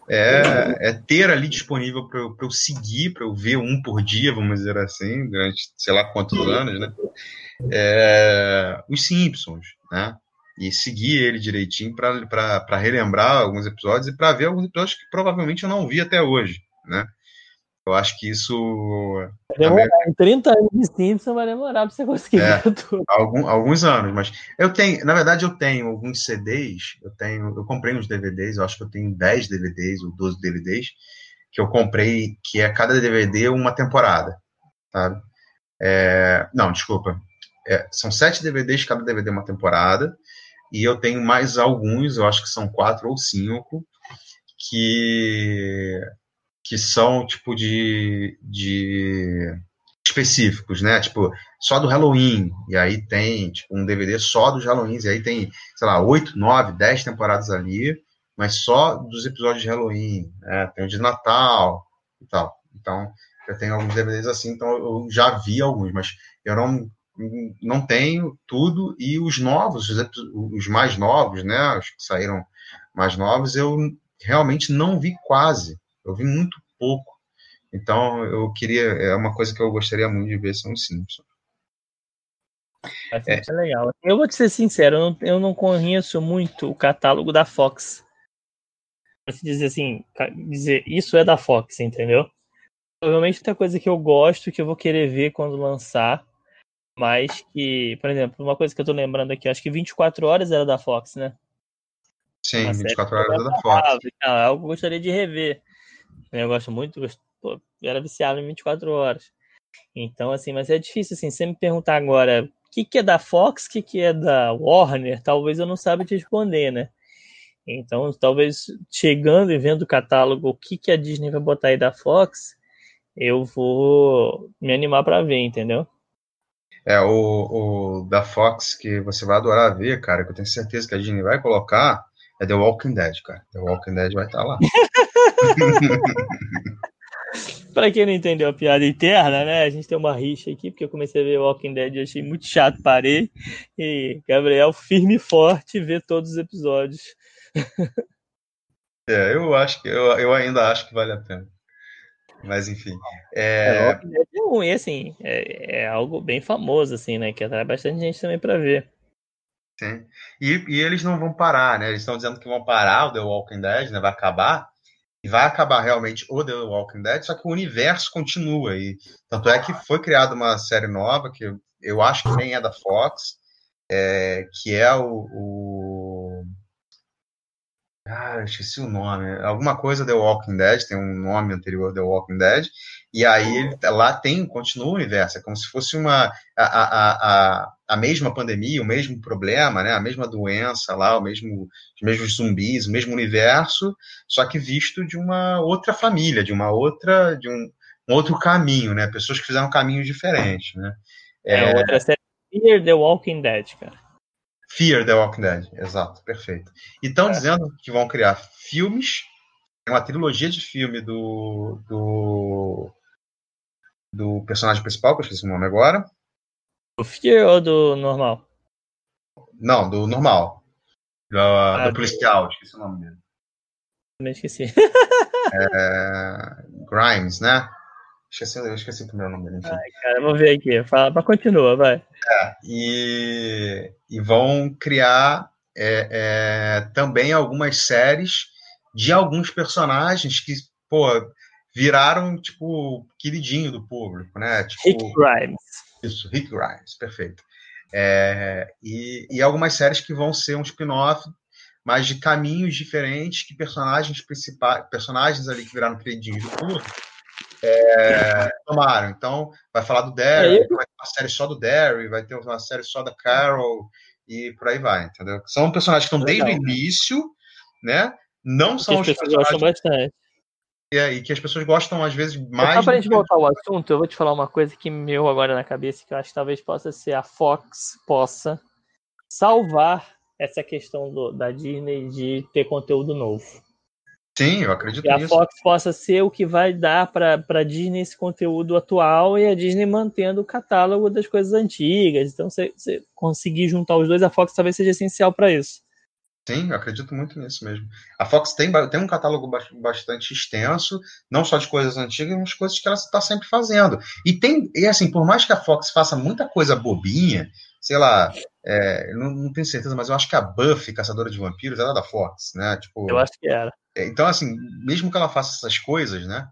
é, é ter ali disponível para eu, eu, seguir, para eu ver um por dia, vamos dizer assim, durante sei lá quantos anos, né? É, os Simpsons, né? E seguir ele direitinho para relembrar alguns episódios e para ver alguns episódios que provavelmente eu não vi até hoje, né? Eu acho que isso. Vai demorar, também... 30 anos de Simpson vai demorar para você conseguir é, ver tudo. Algum, alguns anos, mas eu tenho, na verdade, eu tenho alguns CDs, eu tenho, eu comprei uns DVDs, eu acho que eu tenho 10 DVDs ou 12 DVDs, que eu comprei, que é cada DVD uma temporada, sabe? É, não, desculpa. É, são sete DVDs, cada DVD uma temporada, e eu tenho mais alguns, eu acho que são quatro ou cinco, que que são tipo de, de específicos, né? Tipo, só do Halloween. E aí tem tipo, um DVD só dos Halloween. E aí tem, sei lá, oito, nove, dez temporadas ali, mas só dos episódios de Halloween. Né? Tem o de Natal e tal. Então, eu tenho alguns DVDs assim, então eu já vi alguns, mas eu não não tenho tudo e os novos, os, os mais novos, né, os que saíram mais novos, eu realmente não vi quase. Eu vi muito pouco. Então, eu queria. É uma coisa que eu gostaria muito de ver são os Simpsons. É. legal. Eu vou te ser sincero, eu não, eu não conheço muito o catálogo da Fox. Pra se dizer assim, dizer isso é da Fox, entendeu? Provavelmente tem coisa que eu gosto, que eu vou querer ver quando lançar. Mas que, por exemplo, uma coisa que eu tô lembrando aqui, acho que 24 horas era da Fox, né? Sim, 24 horas era da Fox. É algo que eu gostaria de rever. Eu gosto muito, eu era viciado em 24 horas. Então, assim, mas é difícil, assim, você me perguntar agora o que, que é da Fox, o que, que é da Warner, talvez eu não saiba te responder, né? Então, talvez chegando e vendo o catálogo, o que, que a Disney vai botar aí da Fox, eu vou me animar para ver, entendeu? É, o, o da Fox que você vai adorar ver, cara, que eu tenho certeza que a Disney vai colocar, é The Walking Dead, cara. The Walking Dead vai estar tá lá. pra quem não entendeu a piada interna, né? A gente tem uma rixa aqui, porque eu comecei a ver Walking Dead e achei muito chato, parei. E Gabriel, firme e forte, vê todos os episódios. É, eu acho que eu, eu ainda acho que vale a pena. Mas enfim. É... É, Dead é assim, é, é algo bem famoso, assim, né? Que atrai bastante gente também para ver. Sim. E, e eles não vão parar, né? Eles estão dizendo que vão parar o The Walking Dead, né? Vai acabar. E vai acabar realmente o The Walking Dead, só que o universo continua. E tanto é que foi criada uma série nova, que eu, acho que nem é da Fox, é, que é o, o. Ah, esqueci o nome. Alguma coisa The Walking Dead, tem um nome anterior The Walking Dead. E aí lá tem, continua o universo, é como se fosse uma a, a, a, a mesma pandemia, o mesmo problema, né? A mesma doença lá, o mesmo, os mesmos zumbis, o mesmo universo, só que visto de uma outra família, de uma outra, de um, um outro caminho, né? Pessoas que fizeram caminhos diferentes, né? É, é outra série the Walking Dead, cara. Fear the Walking Dead, exato, perfeito. E estão é. dizendo que vão criar filmes, uma trilogia de filme do, do do personagem principal, que eu esqueci o nome agora. Do Fear ou do normal? Não, do normal. Do, ah, do policial, esqueci o nome dele. Também esqueci. é, Grimes, né? Esqueci, eu esqueci o primeiro nome dele. Enfim. Ai, cara, vou ver aqui. Fala, mas continua, vai. É, e, e vão criar é, é, também algumas séries de alguns personagens que, pô, viraram, tipo, queridinho do público, né? Tipo, Rick Grimes. Isso, Rick Grimes, perfeito. É, e, e algumas séries que vão ser um spin-off mas de caminhos diferentes que personagens principais, personagens ali que viraram queridinhos do público, é, tomaram. Então, vai falar do Derry, é, vai ter uma série só do Derry, vai ter uma série só da Carol e por aí vai, entendeu? São personagens que estão desde o início, né? Não são os personagens... gostam bastante. É, e que as pessoas gostam, às vezes, mais. Só pra gente voltar ao assunto, eu vou te falar uma coisa que meu agora na cabeça, que eu acho que talvez possa ser a Fox possa salvar essa questão do, da Disney de ter conteúdo novo. Sim, eu acredito que nisso. a Fox possa ser o que vai dar para a Disney esse conteúdo atual e a Disney mantendo o catálogo das coisas antigas. Então, você conseguir juntar os dois, a Fox talvez seja essencial para isso. Sim, eu acredito muito nisso mesmo. A Fox tem, tem um catálogo bastante extenso, não só de coisas antigas, mas coisas que ela está sempre fazendo. E tem, e assim, por mais que a Fox faça muita coisa bobinha, sei lá, é, não, não, tenho certeza, mas eu acho que a Buffy, Caçadora de Vampiros, era da Fox, né? Tipo, eu acho que era. É, então, assim, mesmo que ela faça essas coisas, né?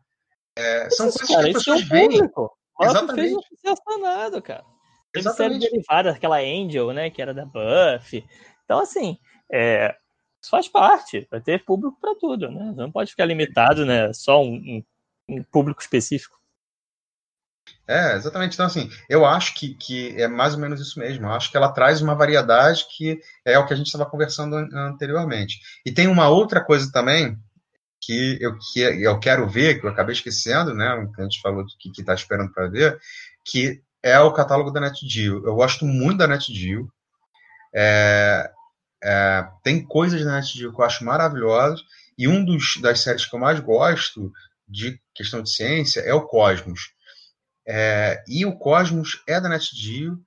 É, são isso, coisas cara, que as pessoas veem. Público. Exatamente. Fez um cara. Teve série derivada, aquela Angel, né? Que era da Buffy. Então, assim, é, isso faz parte, vai ter público para tudo, né? Não pode ficar limitado, né? Só um, um, um, público específico. É, exatamente. Então, assim, eu acho que, que é mais ou menos isso mesmo. Eu acho que ela traz uma variedade que é o que a gente estava conversando anteriormente. E tem uma outra coisa também que eu, que eu quero ver, que eu acabei esquecendo, né? Que a gente falou que está esperando para ver, que é o catálogo da NetGeo. Eu gosto muito da NetGeo. É, é, tem coisas na NetGeo que eu acho maravilhosas, e um dos, das séries que eu mais gosto de questão de ciência é o Cosmos. É, e o Cosmos é da NetGeo,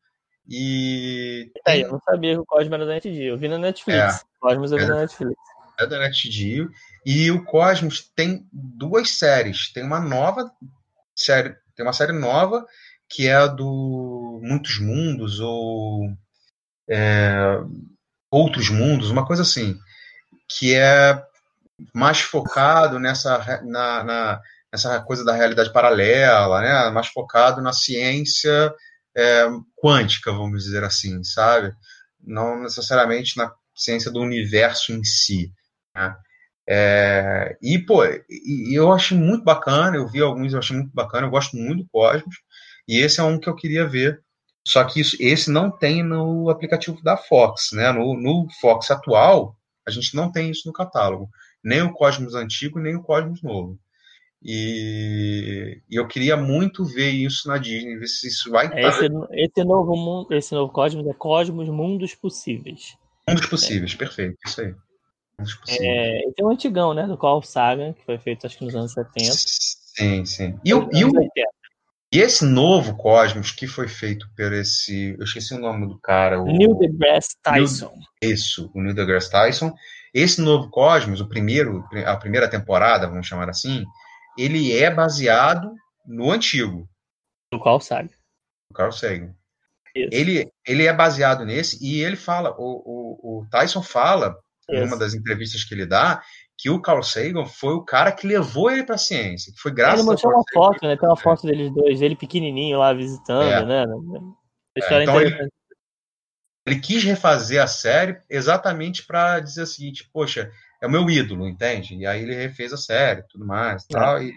e... É, eu não sabia que o Cosmos era da NetGeo, eu vi na Netflix. É, Cosmos eu vi é, na Netflix. É da NetGeo, e o Cosmos tem duas séries. Tem uma nova série, tem uma série nova que é a do Muitos Mundos, ou... É, outros mundos, uma coisa assim, que é mais focado nessa, na, na, nessa coisa da realidade paralela, né? mais focado na ciência é, quântica, vamos dizer assim, sabe? Não necessariamente na ciência do universo em si. Né? É, e, pô, e, eu achei muito bacana, eu vi alguns, eu achei muito bacana, eu gosto muito do Cosmos, e esse é um que eu queria ver só que isso, esse não tem no aplicativo da Fox, né? No, no Fox atual, a gente não tem isso no catálogo. Nem o Cosmos antigo, nem o Cosmos novo. E, e eu queria muito ver isso na Disney, ver se isso vai é, esse, esse, novo mundo, esse novo Cosmos é Cosmos Mundos Possíveis. Mundos Possíveis, é. perfeito, isso aí. É, tem um antigão, né? Do Carl Sagan, que foi feito acho que nos anos 70. Sim, sim. E, e e esse novo Cosmos que foi feito por esse. Eu esqueci o nome do cara. O, Neil deGrasse Tyson. Neil, isso, o Neil deGrasse Tyson. Esse novo Cosmos, o primeiro, a primeira temporada, vamos chamar assim, ele é baseado no antigo. No Carl Sagan. No Carl Sagan. Ele, ele é baseado nesse e ele fala, o, o, o Tyson fala, em uma das entrevistas que ele dá, que o Carl Sagan foi o cara que levou ele para a ciência, que foi graças ele mostrou uma foto, né? Tem uma foto deles dois, ele pequenininho lá visitando, é. né? É, então ele, ele, quis refazer a série exatamente para dizer o seguinte, poxa, é o meu ídolo, entende? E aí ele refez a série, tudo mais, é. tal. E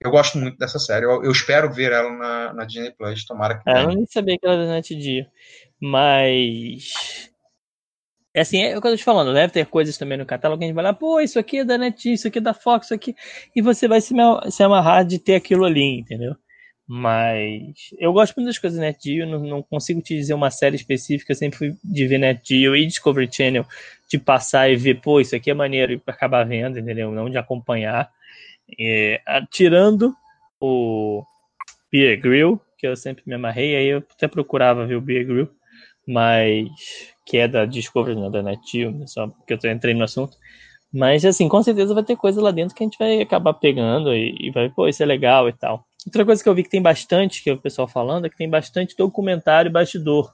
eu gosto muito dessa série. Eu, eu espero ver ela na, na Disney Plus, tomara que. É, eu nem sabia que ela era da NetGeo, mas é assim, é o que eu tô te falando, deve ter coisas também no catálogo que a gente vai lá, pô, isso aqui é da Net, isso aqui é da Fox, isso aqui, e você vai se, se amarrar de ter aquilo ali, entendeu? Mas eu gosto muito das coisas NetGeo, não, não consigo te dizer uma série específica, eu sempre fui de ver NetGeo e Discovery Channel, de passar e ver, pô, isso aqui é maneiro, e acabar vendo, entendeu? Não de acompanhar. É, tirando o Beer Grill, que eu sempre me amarrei, aí eu até procurava ver o Beer Grill, mas que é da Discovery, não é da NetGeo, né, só porque eu entrei no assunto. Mas, assim, com certeza vai ter coisa lá dentro que a gente vai acabar pegando e, e vai, pô, isso é legal e tal. Outra coisa que eu vi que tem bastante, que é o pessoal falando, é que tem bastante documentário e bastidor.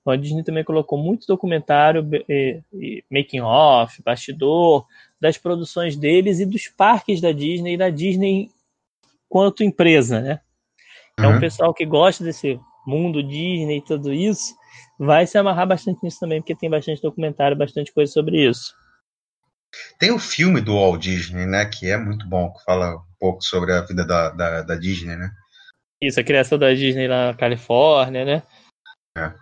Então, a Disney também colocou muito documentário, e, e making off, bastidor, das produções deles e dos parques da Disney e da Disney quanto empresa, né? Então, uhum. o pessoal que gosta desse mundo Disney e tudo isso, vai se amarrar bastante nisso também, porque tem bastante documentário, bastante coisa sobre isso. tem o filme do Walt Disney, né? Que é muito bom, que fala pouco sobre a vida da, da, da Disney, né? Isso, a criação da Disney lá na Califórnia, né? É.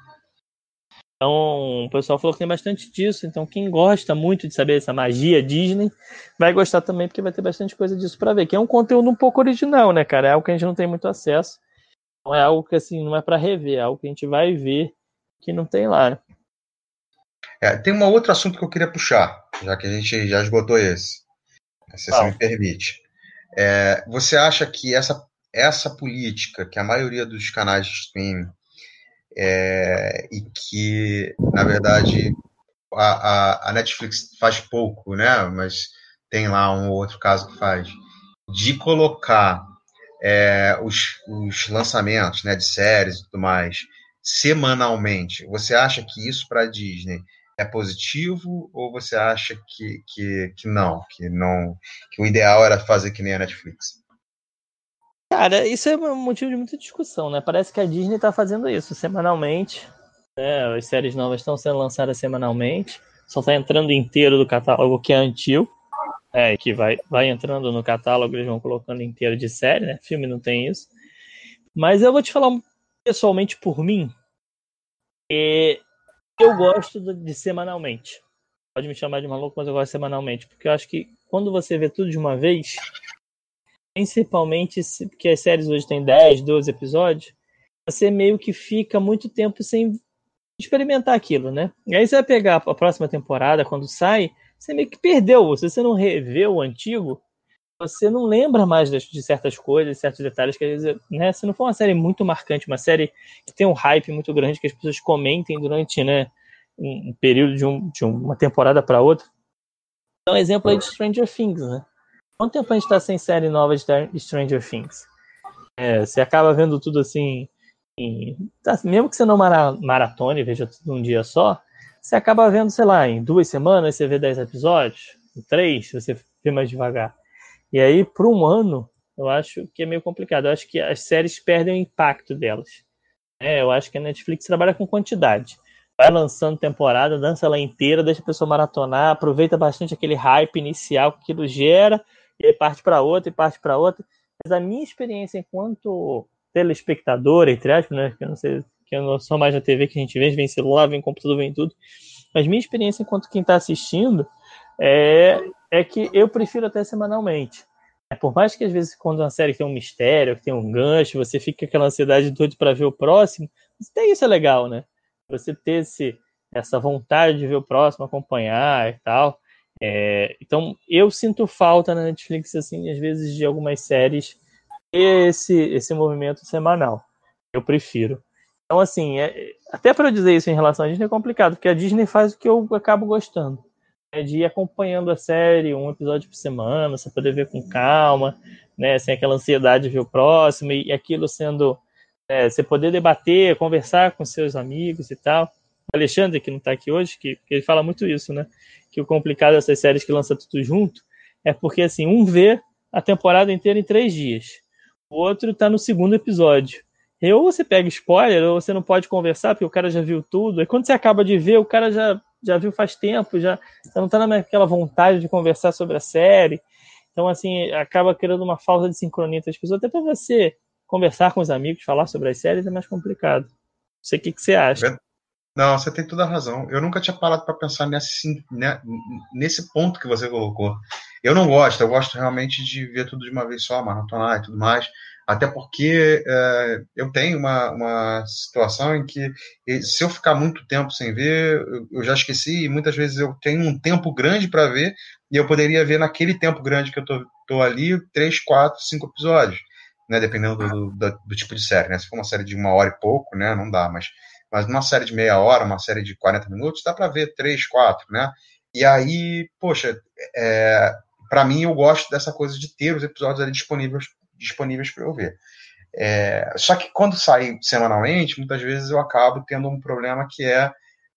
Então, o pessoal falou que tem bastante disso. Então, quem gosta muito de saber essa magia Disney vai gostar também, porque vai ter bastante coisa disso para ver. Que é um conteúdo um pouco original, né, cara? É algo que a gente não tem muito acesso. Não é algo que, assim, não é para rever, é algo que a gente vai ver que não tem lá. Né? É, tem um outro assunto que eu queria puxar, já que a gente já esgotou esse. Se você me permite. É, você acha que essa, essa política que a maioria dos canais de streaming é, e que, na verdade, a, a, a, Netflix faz pouco, né? Mas tem lá um outro caso que faz, de colocar é, os, os lançamentos né, de séries e tudo mais semanalmente. Você acha que isso para a Disney é positivo ou você acha que, que, que não, que não, que o ideal era fazer que nem a Netflix? Cara, isso é um motivo de muita discussão, né? Parece que a Disney está fazendo isso semanalmente. Né? As séries novas estão sendo lançadas semanalmente. Só está entrando inteiro do catálogo que é antigo. É, que vai, vai entrando no catálogo, eles vão colocando inteiro de série, né? Filme não tem isso. Mas eu vou te falar pessoalmente por mim. Eu gosto de, semanalmente. Pode me chamar de maluco, mas eu gosto semanalmente. Porque eu acho que quando você vê tudo de uma vez, principalmente se, porque as séries hoje têm 10, 12 episódios, você meio que fica muito tempo sem experimentar aquilo, né? E aí você vai pegar a próxima temporada, quando sai, você meio que perdeu. Se você não revê o antigo, você não lembra mais de certas coisas, certos detalhes que às vezes, né? Se não for uma série muito marcante, uma série que tem um hype muito grande, que as pessoas comentem durante, né, um período de, um, de uma temporada para outra. Então, exemplo aí de Stranger Things, né? Quanto tempo a gente está sem série nova de Stranger Things? É, você acaba vendo tudo assim. Em, tá, mesmo que você não maratone, veja tudo num dia só, você acaba vendo, sei lá, em duas semanas você vê dez episódios, em três você vê mais devagar. E aí, por um ano, eu acho que é meio complicado. Eu acho que as séries perdem o impacto delas. É, eu acho que a Netflix trabalha com quantidade. Vai lançando temporada, dança ela inteira, deixa a pessoa maratonar, aproveita bastante aquele hype inicial que aquilo gera, e aí parte para outra e parte para outra. Mas a minha experiência enquanto telespectador, entre aspas, né, que eu não sei, que eu não sou mais na TV que a gente vê, vem celular, vem computador, vem tudo. Mas minha experiência enquanto quem está assistindo é, é que eu prefiro até semanalmente. É, por mais que às vezes quando uma série tem um mistério, que tem um gancho, você fica com aquela ansiedade doido para ver o próximo, até isso é legal, né? Você ter esse, essa vontade de ver o próximo, acompanhar e tal. É, então, eu sinto falta na Netflix, assim, às vezes, de algumas séries esse, esse movimento semanal. Eu prefiro. Então, assim, é, até para dizer isso em relação à Disney é complicado, porque a Disney faz o que eu acabo gostando. É de ir acompanhando a série, um episódio por semana, você poder ver com calma, né, sem aquela ansiedade de ver o próximo, e aquilo sendo. É, você poder debater, conversar com seus amigos e tal. O Alexandre, que não está aqui hoje, que, que ele fala muito isso, né? que o complicado dessas séries que lança tudo junto é porque assim, um vê a temporada inteira em três dias, o outro tá no segundo episódio. Ou você pega spoiler, ou você não pode conversar, porque o cara já viu tudo. E quando você acaba de ver, o cara já, já viu faz tempo, já não tá naquela vontade de conversar sobre a série. Então, assim, acaba criando uma falta de sincronia entre as pessoas. Até para você conversar com os amigos, falar sobre as séries é mais complicado. Não sei o que, que você acha. Não, você tem toda a razão. Eu nunca tinha parado para pensar nesse, né, nesse ponto que você colocou. Eu não gosto, eu gosto realmente de ver tudo de uma vez só, maratonar e tudo mais. Até porque é, eu tenho uma, uma situação em que, se eu ficar muito tempo sem ver, eu já esqueci, e muitas vezes eu tenho um tempo grande para ver, e eu poderia ver naquele tempo grande que eu tô, tô ali, três, quatro, cinco episódios, né? Dependendo do, do, do tipo de série, né? Se for uma série de uma hora e pouco, né? Não dá, mas mas numa série de meia hora, uma série de 40 minutos, dá para ver três, quatro, né? E aí, poxa, é, para mim eu gosto dessa coisa de ter os episódios ali disponíveis disponíveis para eu ver. É, só que quando sai semanalmente, muitas vezes eu acabo tendo um problema que é,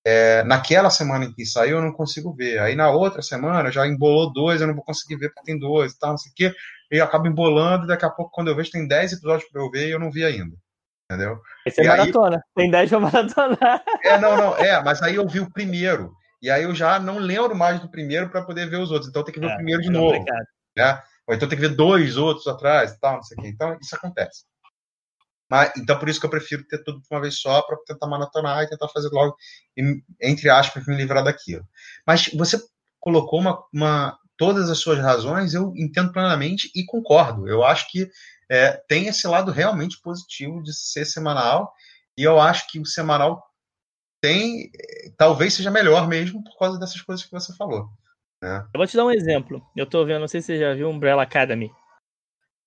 é, naquela semana em que saiu eu não consigo ver. Aí na outra semana já embolou dois, eu não vou conseguir ver porque tem dois e tal, não sei o quê. E eu acabo embolando e daqui a pouco, quando eu vejo, tem dez episódios para eu ver e eu não vi ainda entendeu? Esse é maratona. Aí... Tem 10 pra maratona. É, não, não, é, mas aí eu vi o primeiro. e aí eu já não lembro mais do primeiro para poder ver os outros. Então tem que ver é, o primeiro de é novo. Né? Ou então tem que ver dois outros atrás tal, não sei o quê. Então isso acontece. Mas, então por isso que eu prefiro ter tudo de uma vez só para tentar maratonar e tentar fazer logo, entre aspas, me livrar daquilo. Mas você colocou uma, uma todas as suas razões, eu entendo plenamente e concordo. Eu acho que é, tem esse lado realmente positivo de ser semanal, e eu acho que o semanal tem, talvez seja melhor mesmo por causa dessas coisas que você falou. Né? Eu vou te dar um exemplo. Eu tô vendo, não sei se você já viu Umbrella Academy.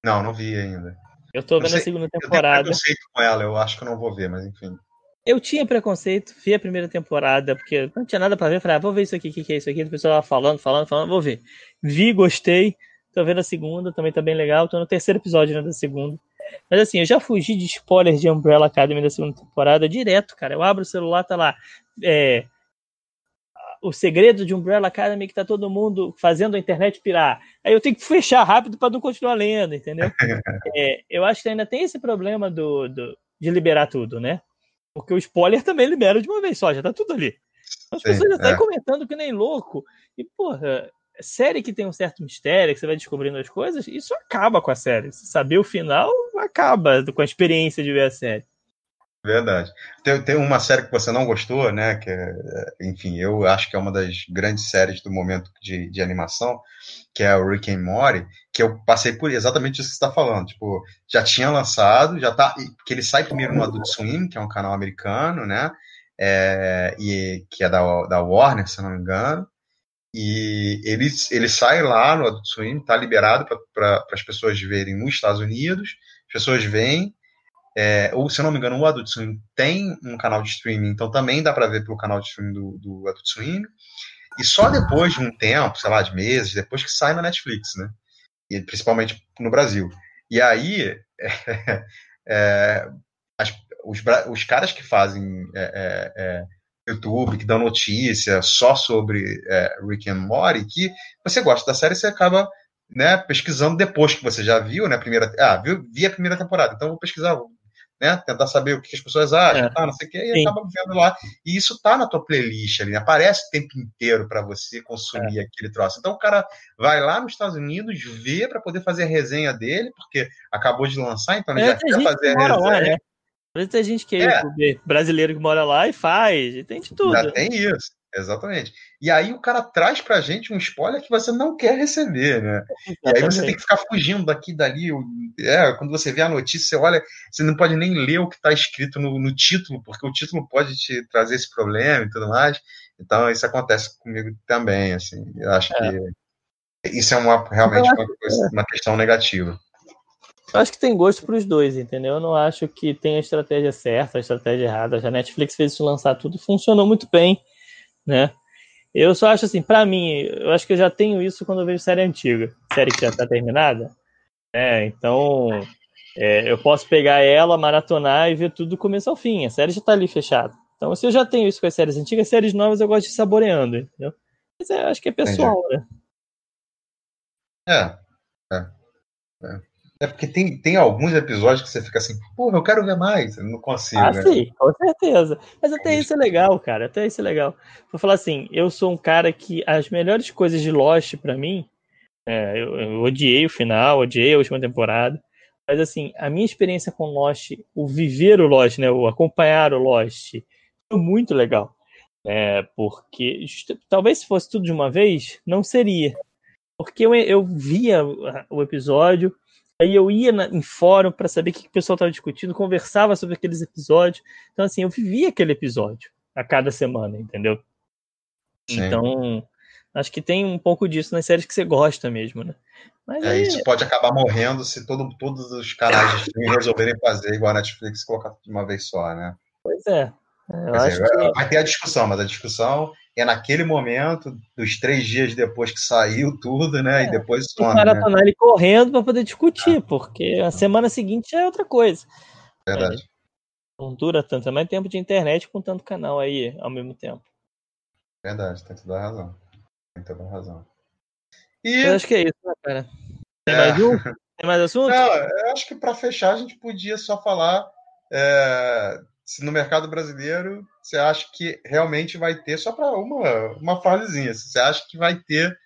Não, não vi ainda. Eu tô vendo sei, a segunda temporada. Eu tenho preconceito com ela, eu acho que eu não vou ver, mas enfim. Eu tinha preconceito, vi a primeira temporada, porque não tinha nada para ver. Falei, ah, vou ver isso aqui, o que, que é isso aqui? O pessoal tava falando, falando, falando, vou ver. Vi, gostei. Tô vendo a segunda, também tá bem legal. Tô no terceiro episódio né, da segunda. Mas assim, eu já fugi de spoilers de Umbrella Academy da segunda temporada direto, cara. Eu abro o celular, tá lá. É, o segredo de Umbrella Academy que tá todo mundo fazendo a internet pirar. Aí eu tenho que fechar rápido para não continuar lendo, entendeu? É, eu acho que ainda tem esse problema do, do, de liberar tudo, né? Porque o spoiler também libera de uma vez só, já tá tudo ali. As Sim, pessoas já estão é. comentando que nem louco. E, porra, série que tem um certo mistério, que você vai descobrindo as coisas, isso acaba com a série. Saber o final, acaba com a experiência de ver a série. Verdade. Tem, tem uma série que você não gostou, né? Que é, enfim, eu acho que é uma das grandes séries do momento de, de animação, que é o Rick and Morty, que eu passei por exatamente isso que você está falando. Tipo, já tinha lançado, já tá. Que ele sai primeiro no Adult Swim, que é um canal americano, né? É, e que é da, da Warner, se não me engano. E ele, ele sai lá no Adult Swim, tá liberado para as pessoas verem nos Estados Unidos. As pessoas vêm é, ou, se eu não me engano, o Adult Swim tem um canal de streaming, então também dá para ver pelo canal de streaming do, do Adult Swim. E só depois de um tempo, sei lá, de meses, depois que sai na Netflix, né? E principalmente no Brasil. E aí, é, é, as, os, os, caras que fazem é, é, é, YouTube, que dão notícia só sobre Rick and Morty, que você gosta da série, você acaba né, pesquisando depois que você já viu, né, primeira, ah, vi a primeira temporada, então vou pesquisar, vou né? Tentar saber o que as pessoas acham, é. tá, não sei o que, e Sim. acaba vendo lá. E isso tá na tua playlist ali, né? aparece o tempo inteiro para você consumir é. aquele troço. Então o cara vai lá nos Estados Unidos, vê para poder fazer a resenha dele, porque acabou de lançar, então ele já quer fazer a resenha. Lá, né? Às vezes tem gente que é, é. brasileiro que mora lá e faz, tem de tudo. Já tem isso. Exatamente. E aí o cara traz pra gente um spoiler que você não quer receber, né? Exatamente. E aí você tem que ficar fugindo daqui e dali. É, quando você vê a notícia, você olha, você não pode nem ler o que está escrito no, no, título, porque o título pode te trazer esse problema e tudo mais. Então isso acontece comigo também, assim. Eu acho é. que isso é uma, realmente uma, coisa, uma questão negativa. Eu acho que tem gosto para os dois, entendeu? Eu não acho que tem a estratégia certa, a estratégia errada. Já a Netflix fez isso lançar tudo, funcionou muito bem né? Eu só acho assim, para mim, eu acho que eu já tenho isso quando eu vejo série antiga, série que já tá terminada. É, então, é, eu posso pegar ela, maratonar e ver tudo do começo ao fim. A série já tá ali fechada. Então, se eu já tenho isso com as séries antigas, séries novas eu gosto de ir saboreando, entendeu? Mas é, acho que é pessoal, Entendi. né? É. É. é. É porque tem, tem alguns episódios que você fica assim, porra, eu quero ver mais, eu não consigo. Ah, né? sim, com certeza. Mas até é isso é legal, cara, até isso é legal. Vou falar assim, eu sou um cara que as melhores coisas de Lost para mim, é, eu, eu, odiei o final, odiei a última temporada, mas assim, a minha experiência com Lost, o viver o Lost, né, o acompanhar o Lost, foi muito legal. É, porque talvez se fosse tudo de uma vez, não seria. Porque eu, eu via o episódio, Aí eu ia na, em fórum para saber o que, que o pessoal estava discutindo, conversava sobre aqueles episódios. Então, assim, eu vivia aquele episódio a cada semana, entendeu? Sim. Então, acho que tem um pouco disso nas séries que você gosta mesmo, né? Mas é, aí... Isso pode acabar morrendo se todo, todos os canais de streaming resolverem fazer igual a Netflix colocar de uma vez só, né? Pois é. Dizer, que... Vai ter a discussão, mas a discussão é naquele momento, dos três dias depois que saiu tudo, né? É, e depois some. Maratonar né? ele correndo para poder discutir, ah. porque a semana seguinte é outra coisa. Verdade. É, não dura tanto, é mais tempo de internet com tanto canal aí ao mesmo tempo. Verdade, tem toda a razão. Tem toda a razão. E... Eu acho que é isso, né, cara? Tem é. mais um? Tem mais assunto? Não, eu acho que para fechar a gente podia só falar. Se no mercado brasileiro você acha que realmente vai ter, só para uma, uma frasezinha, você acha que vai ter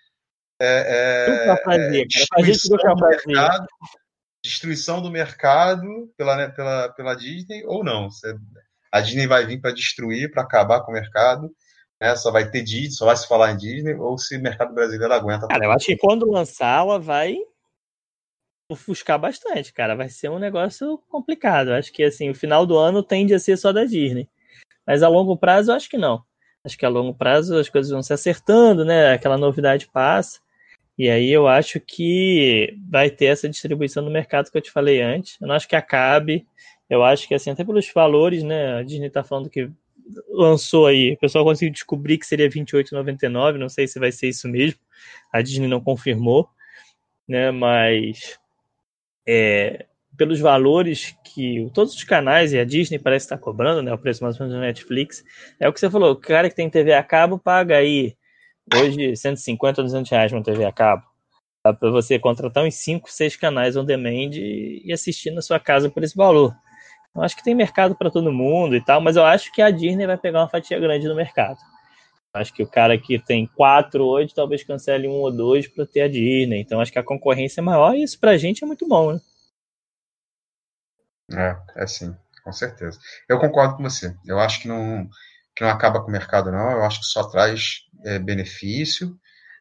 é, é, destruição, do mercado, destruição do mercado pela, né, pela, pela Disney ou não? Você, a Disney vai vir para destruir, para acabar com o mercado, né? Só vai ter Disney, só vai se falar em Disney, ou se o mercado brasileiro aguenta. Cara, eu acho que quando lançar, ela vai ofuscar bastante, cara. Vai ser um negócio complicado. Acho que assim, o final do ano tende a ser só da Disney. Mas a longo prazo, eu acho que não. Acho que a longo prazo as coisas vão se acertando, né? Aquela novidade passa. E aí eu acho que vai ter essa distribuição no mercado que eu te falei antes. Eu não acho que acabe. Eu acho que assim, até pelos valores, né? A Disney tá falando que lançou aí, o pessoal conseguiu descobrir que seria 28,99, não sei se vai ser isso mesmo. A Disney não confirmou, né? Mas é, pelos valores que todos os canais e a Disney parece estar cobrando, né? O preço mais ou menos do Netflix, é o que você falou. O cara que tem TV a cabo paga aí hoje 150 ou 200 reais uma TV a cabo. Dá para você contratar uns 5, 6 canais on demand e assistir na sua casa por esse valor. Eu acho que tem mercado para todo mundo e tal, mas eu acho que a Disney vai pegar uma fatia grande no mercado. Acho que o cara que tem quatro hoje talvez cancele um ou dois para ter a Disney. Então acho que a concorrência é maior e isso para a gente é muito bom, né? É, é sim, com certeza. Eu concordo com você. Eu acho que não, que não acaba com o mercado, não. Eu acho que só traz é, benefício.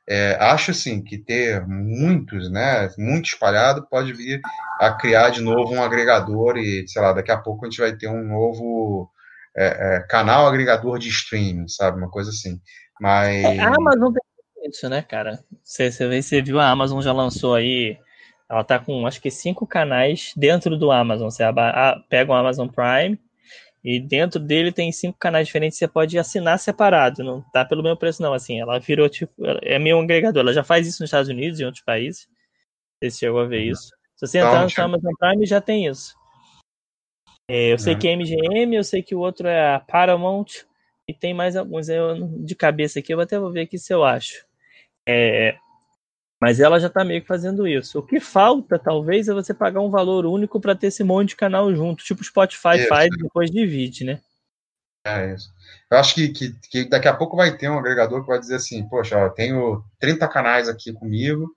É, acho assim que ter muitos, né, muito espalhado, pode vir a criar de novo um agregador e, sei lá, daqui a pouco a gente vai ter um novo é, é, canal agregador de streaming, sabe, uma coisa assim. Mas é, a Amazon tem isso, né, cara? Você, você, você viu a Amazon já lançou aí, ela tá com acho que cinco canais dentro do Amazon. Você pega o Amazon Prime e dentro dele tem cinco canais diferentes, você pode assinar separado, não tá pelo mesmo preço não, assim, ela virou tipo, é meio agregador, ela já faz isso nos Estados Unidos e em outros países, você chegou a ver uhum. isso. Se você entrar no Amazon Prime, já tem isso. É, eu sei uhum. que é MGM, eu sei que o outro é a Paramount, e tem mais alguns eu, de cabeça aqui, eu até vou ver aqui se eu acho. É, mas ela já está meio que fazendo isso. O que falta, talvez, é você pagar um valor único para ter esse monte de canal junto, tipo o Spotify isso. faz depois divide, né? É isso. Eu acho que, que, que, daqui a pouco vai ter um agregador que vai dizer assim, poxa, eu tenho 30 canais aqui comigo,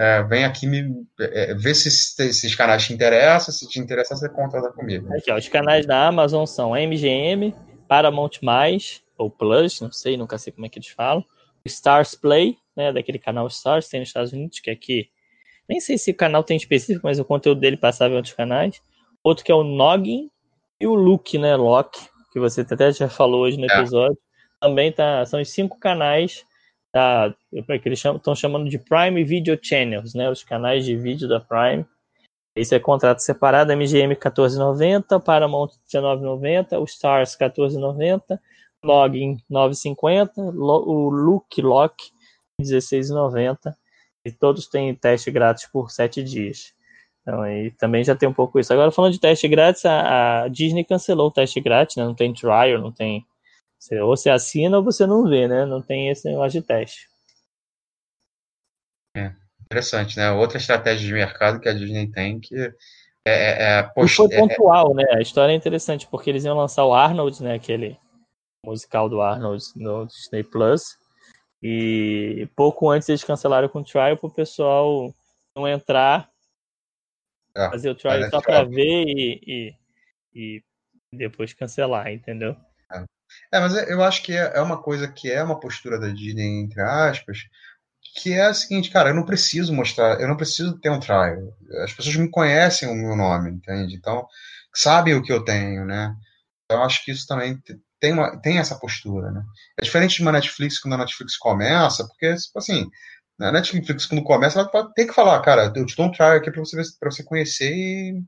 é, vem aqui me é, ver se esses canais te interessam, se te interessar, você contrata comigo. Aqui, ó, os canais da Amazon são MGM, Paramount+, ou Plus, não sei, nunca sei como é que eles falam, Stars Play, né, daquele canal Stars, tem nos Estados Unidos, que aqui, nem sei se o canal tem específico, mas o conteúdo dele passava em outros canais. Outro que é o Noggin e o Look, né, Lock, que você até já falou hoje no é. episódio. É. Também tá, são os cinco canais da, que eles estão chamando de Prime Video Channels, né, os canais de vídeo da Prime. Esse é contrato separado, MGM 14,90, Paramount 19,90, o Stars 14,90, Login 9,50, o Look Lock 16,90 e todos têm teste grátis por 7 dias. Então aí também já tem um pouco isso. Agora falando de teste grátis, a, a Disney cancelou o teste grátis, né? Não tem trial, não tem. Você, ou você assina ou você não vê, né? Não tem esse negócio de teste. É, interessante, né? Outra estratégia de mercado que a Disney tem que é, é, é post... foi é, é pontual, né? A história é interessante porque eles iam lançar o Arnold, né? Aquele musical do Arnold no Disney Plus. E pouco antes eles cancelaram com o trial para o pessoal não entrar, ah, fazer o trial só para ver e, e, e, depois cancelar, entendeu? É. é, mas eu acho que é, é uma coisa que é uma postura da Disney, entre aspas, que é a seguinte, cara, eu não preciso mostrar, eu não preciso ter um trial. As pessoas me conhecem o meu nome, entende? Então, sabem o que eu tenho, né? Então, acho que isso também tem, uma, tem essa postura, né? É diferente de uma Netflix quando a Netflix começa, porque, tipo assim, a Netflix quando começa, ela tem que falar, cara, eu te dou um trial aqui para você, pra você conhecer e,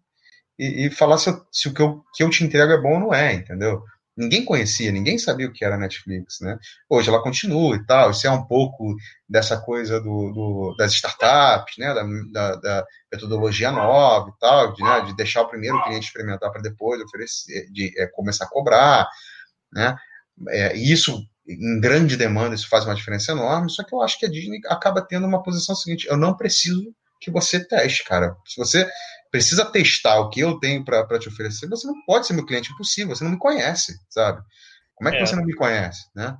e, e falar se, eu, se o que eu, que eu te entrego é bom ou não é, entendeu? Ninguém conhecia, ninguém sabia o que era Netflix, né? Hoje ela continua e tal, isso é um pouco dessa coisa do, do das startups, né? Da, da, da, metodologia nova e tal, de, né? de deixar o primeiro cliente experimentar para depois oferecer, de é, começar a cobrar né? É, isso em grande demanda isso faz uma diferença enorme, só que eu acho que a Disney acaba tendo uma posição seguinte, eu não preciso que você teste, cara. Se você precisa testar o que eu tenho para te oferecer, você não pode ser meu cliente, impossível, você não me conhece, sabe? Como é que é. você não me conhece, né?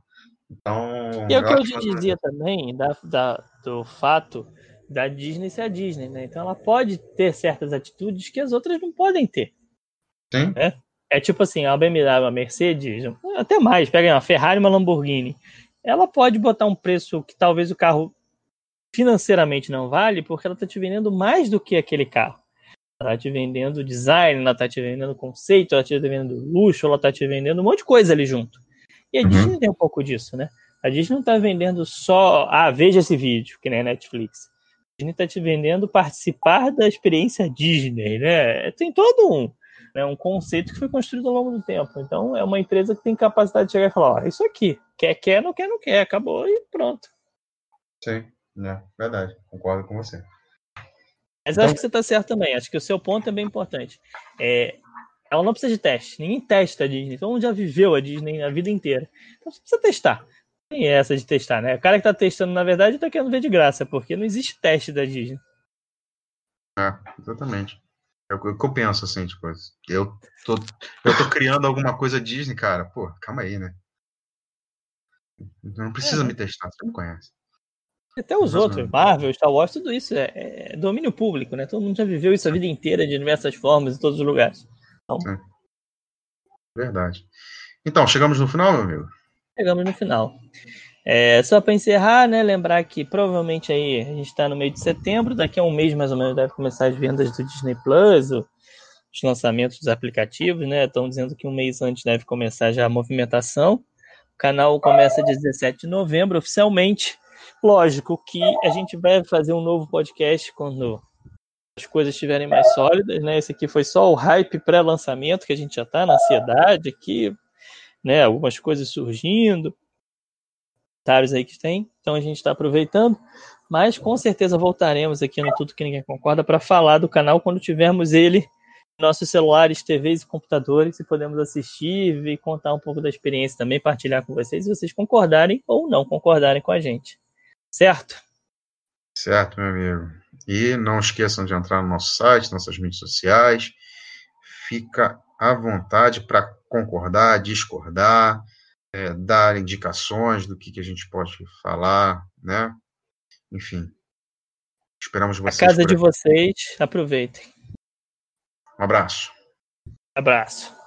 Então. E é o que eu te dizia também, da, da, do fato da Disney ser a Disney, né? Então ela pode ter certas atitudes que as outras não podem ter. Sim. Né? É tipo assim, a BMW, a Mercedes, até mais, pega uma Ferrari uma Lamborghini. Ela pode botar um preço que talvez o carro financeiramente não vale, porque ela está te vendendo mais do que aquele carro. Ela está te vendendo design, ela está te vendendo conceito, ela está te vendendo luxo, ela está te vendendo um monte de coisa ali junto. E a uhum. Disney tem um pouco disso, né? A Disney não está vendendo só, ah, veja esse vídeo, que nem a Netflix. A Disney está te vendendo participar da experiência Disney, né? Tem todo um, né, um conceito que foi construído ao longo do tempo. Então, é uma empresa que tem capacidade de chegar e falar: ó, isso aqui, quer, quer, não quer, não quer, acabou e pronto. Sim, é verdade, concordo com você. Mas então... acho que você está certo também. Acho que o seu ponto é bem importante. É, ela não precisa de teste. Ninguém testa a Disney. Todo mundo já viveu a Disney a vida inteira. Então você precisa testar. Tem essa de testar, né? O cara que está testando, na verdade, está querendo ver de graça, porque não existe teste da Disney. É, exatamente. É o que eu penso, assim, tipo, eu tô, eu tô criando alguma coisa Disney, cara. Pô, calma aí, né? Não precisa é. me testar, você me conhece. Até os outros, Marvel, Star Wars, tudo isso é, é, domínio público, né? Todo mundo já viveu isso a vida inteira de diversas formas, em todos os lugares. Então... Sim. Verdade. Então, chegamos no final, meu amigo? Chegamos no final. É, só para encerrar, né, lembrar que provavelmente aí a gente está no meio de setembro, daqui a um mês mais ou menos deve começar as vendas do Disney Plus, os lançamentos dos aplicativos, né? Estão dizendo que um mês antes deve começar já a movimentação. O canal começa dia 17 de novembro oficialmente. Lógico que a gente vai fazer um novo podcast quando as coisas estiverem mais sólidas, né? Esse aqui foi só o hype pré-lançamento, que a gente já está na ansiedade aqui, né? Algumas coisas surgindo, comentários aí que tem, então a gente está aproveitando, mas com certeza voltaremos aqui no Tudo Que Ninguém Concorda para falar do canal quando tivermos ele nossos celulares, TVs e computadores e podemos assistir e contar um pouco da experiência também, partilhar com vocês, se vocês concordarem ou não concordarem com a gente. Certo? Certo, meu amigo. E não esqueçam de entrar no nosso site, nossas mídias sociais. Fica à vontade para concordar, discordar, é, dar indicações do que, que a gente pode falar, né? Enfim. Esperamos vocês. A casa de vocês, aproveitem. Um abraço. Abraço.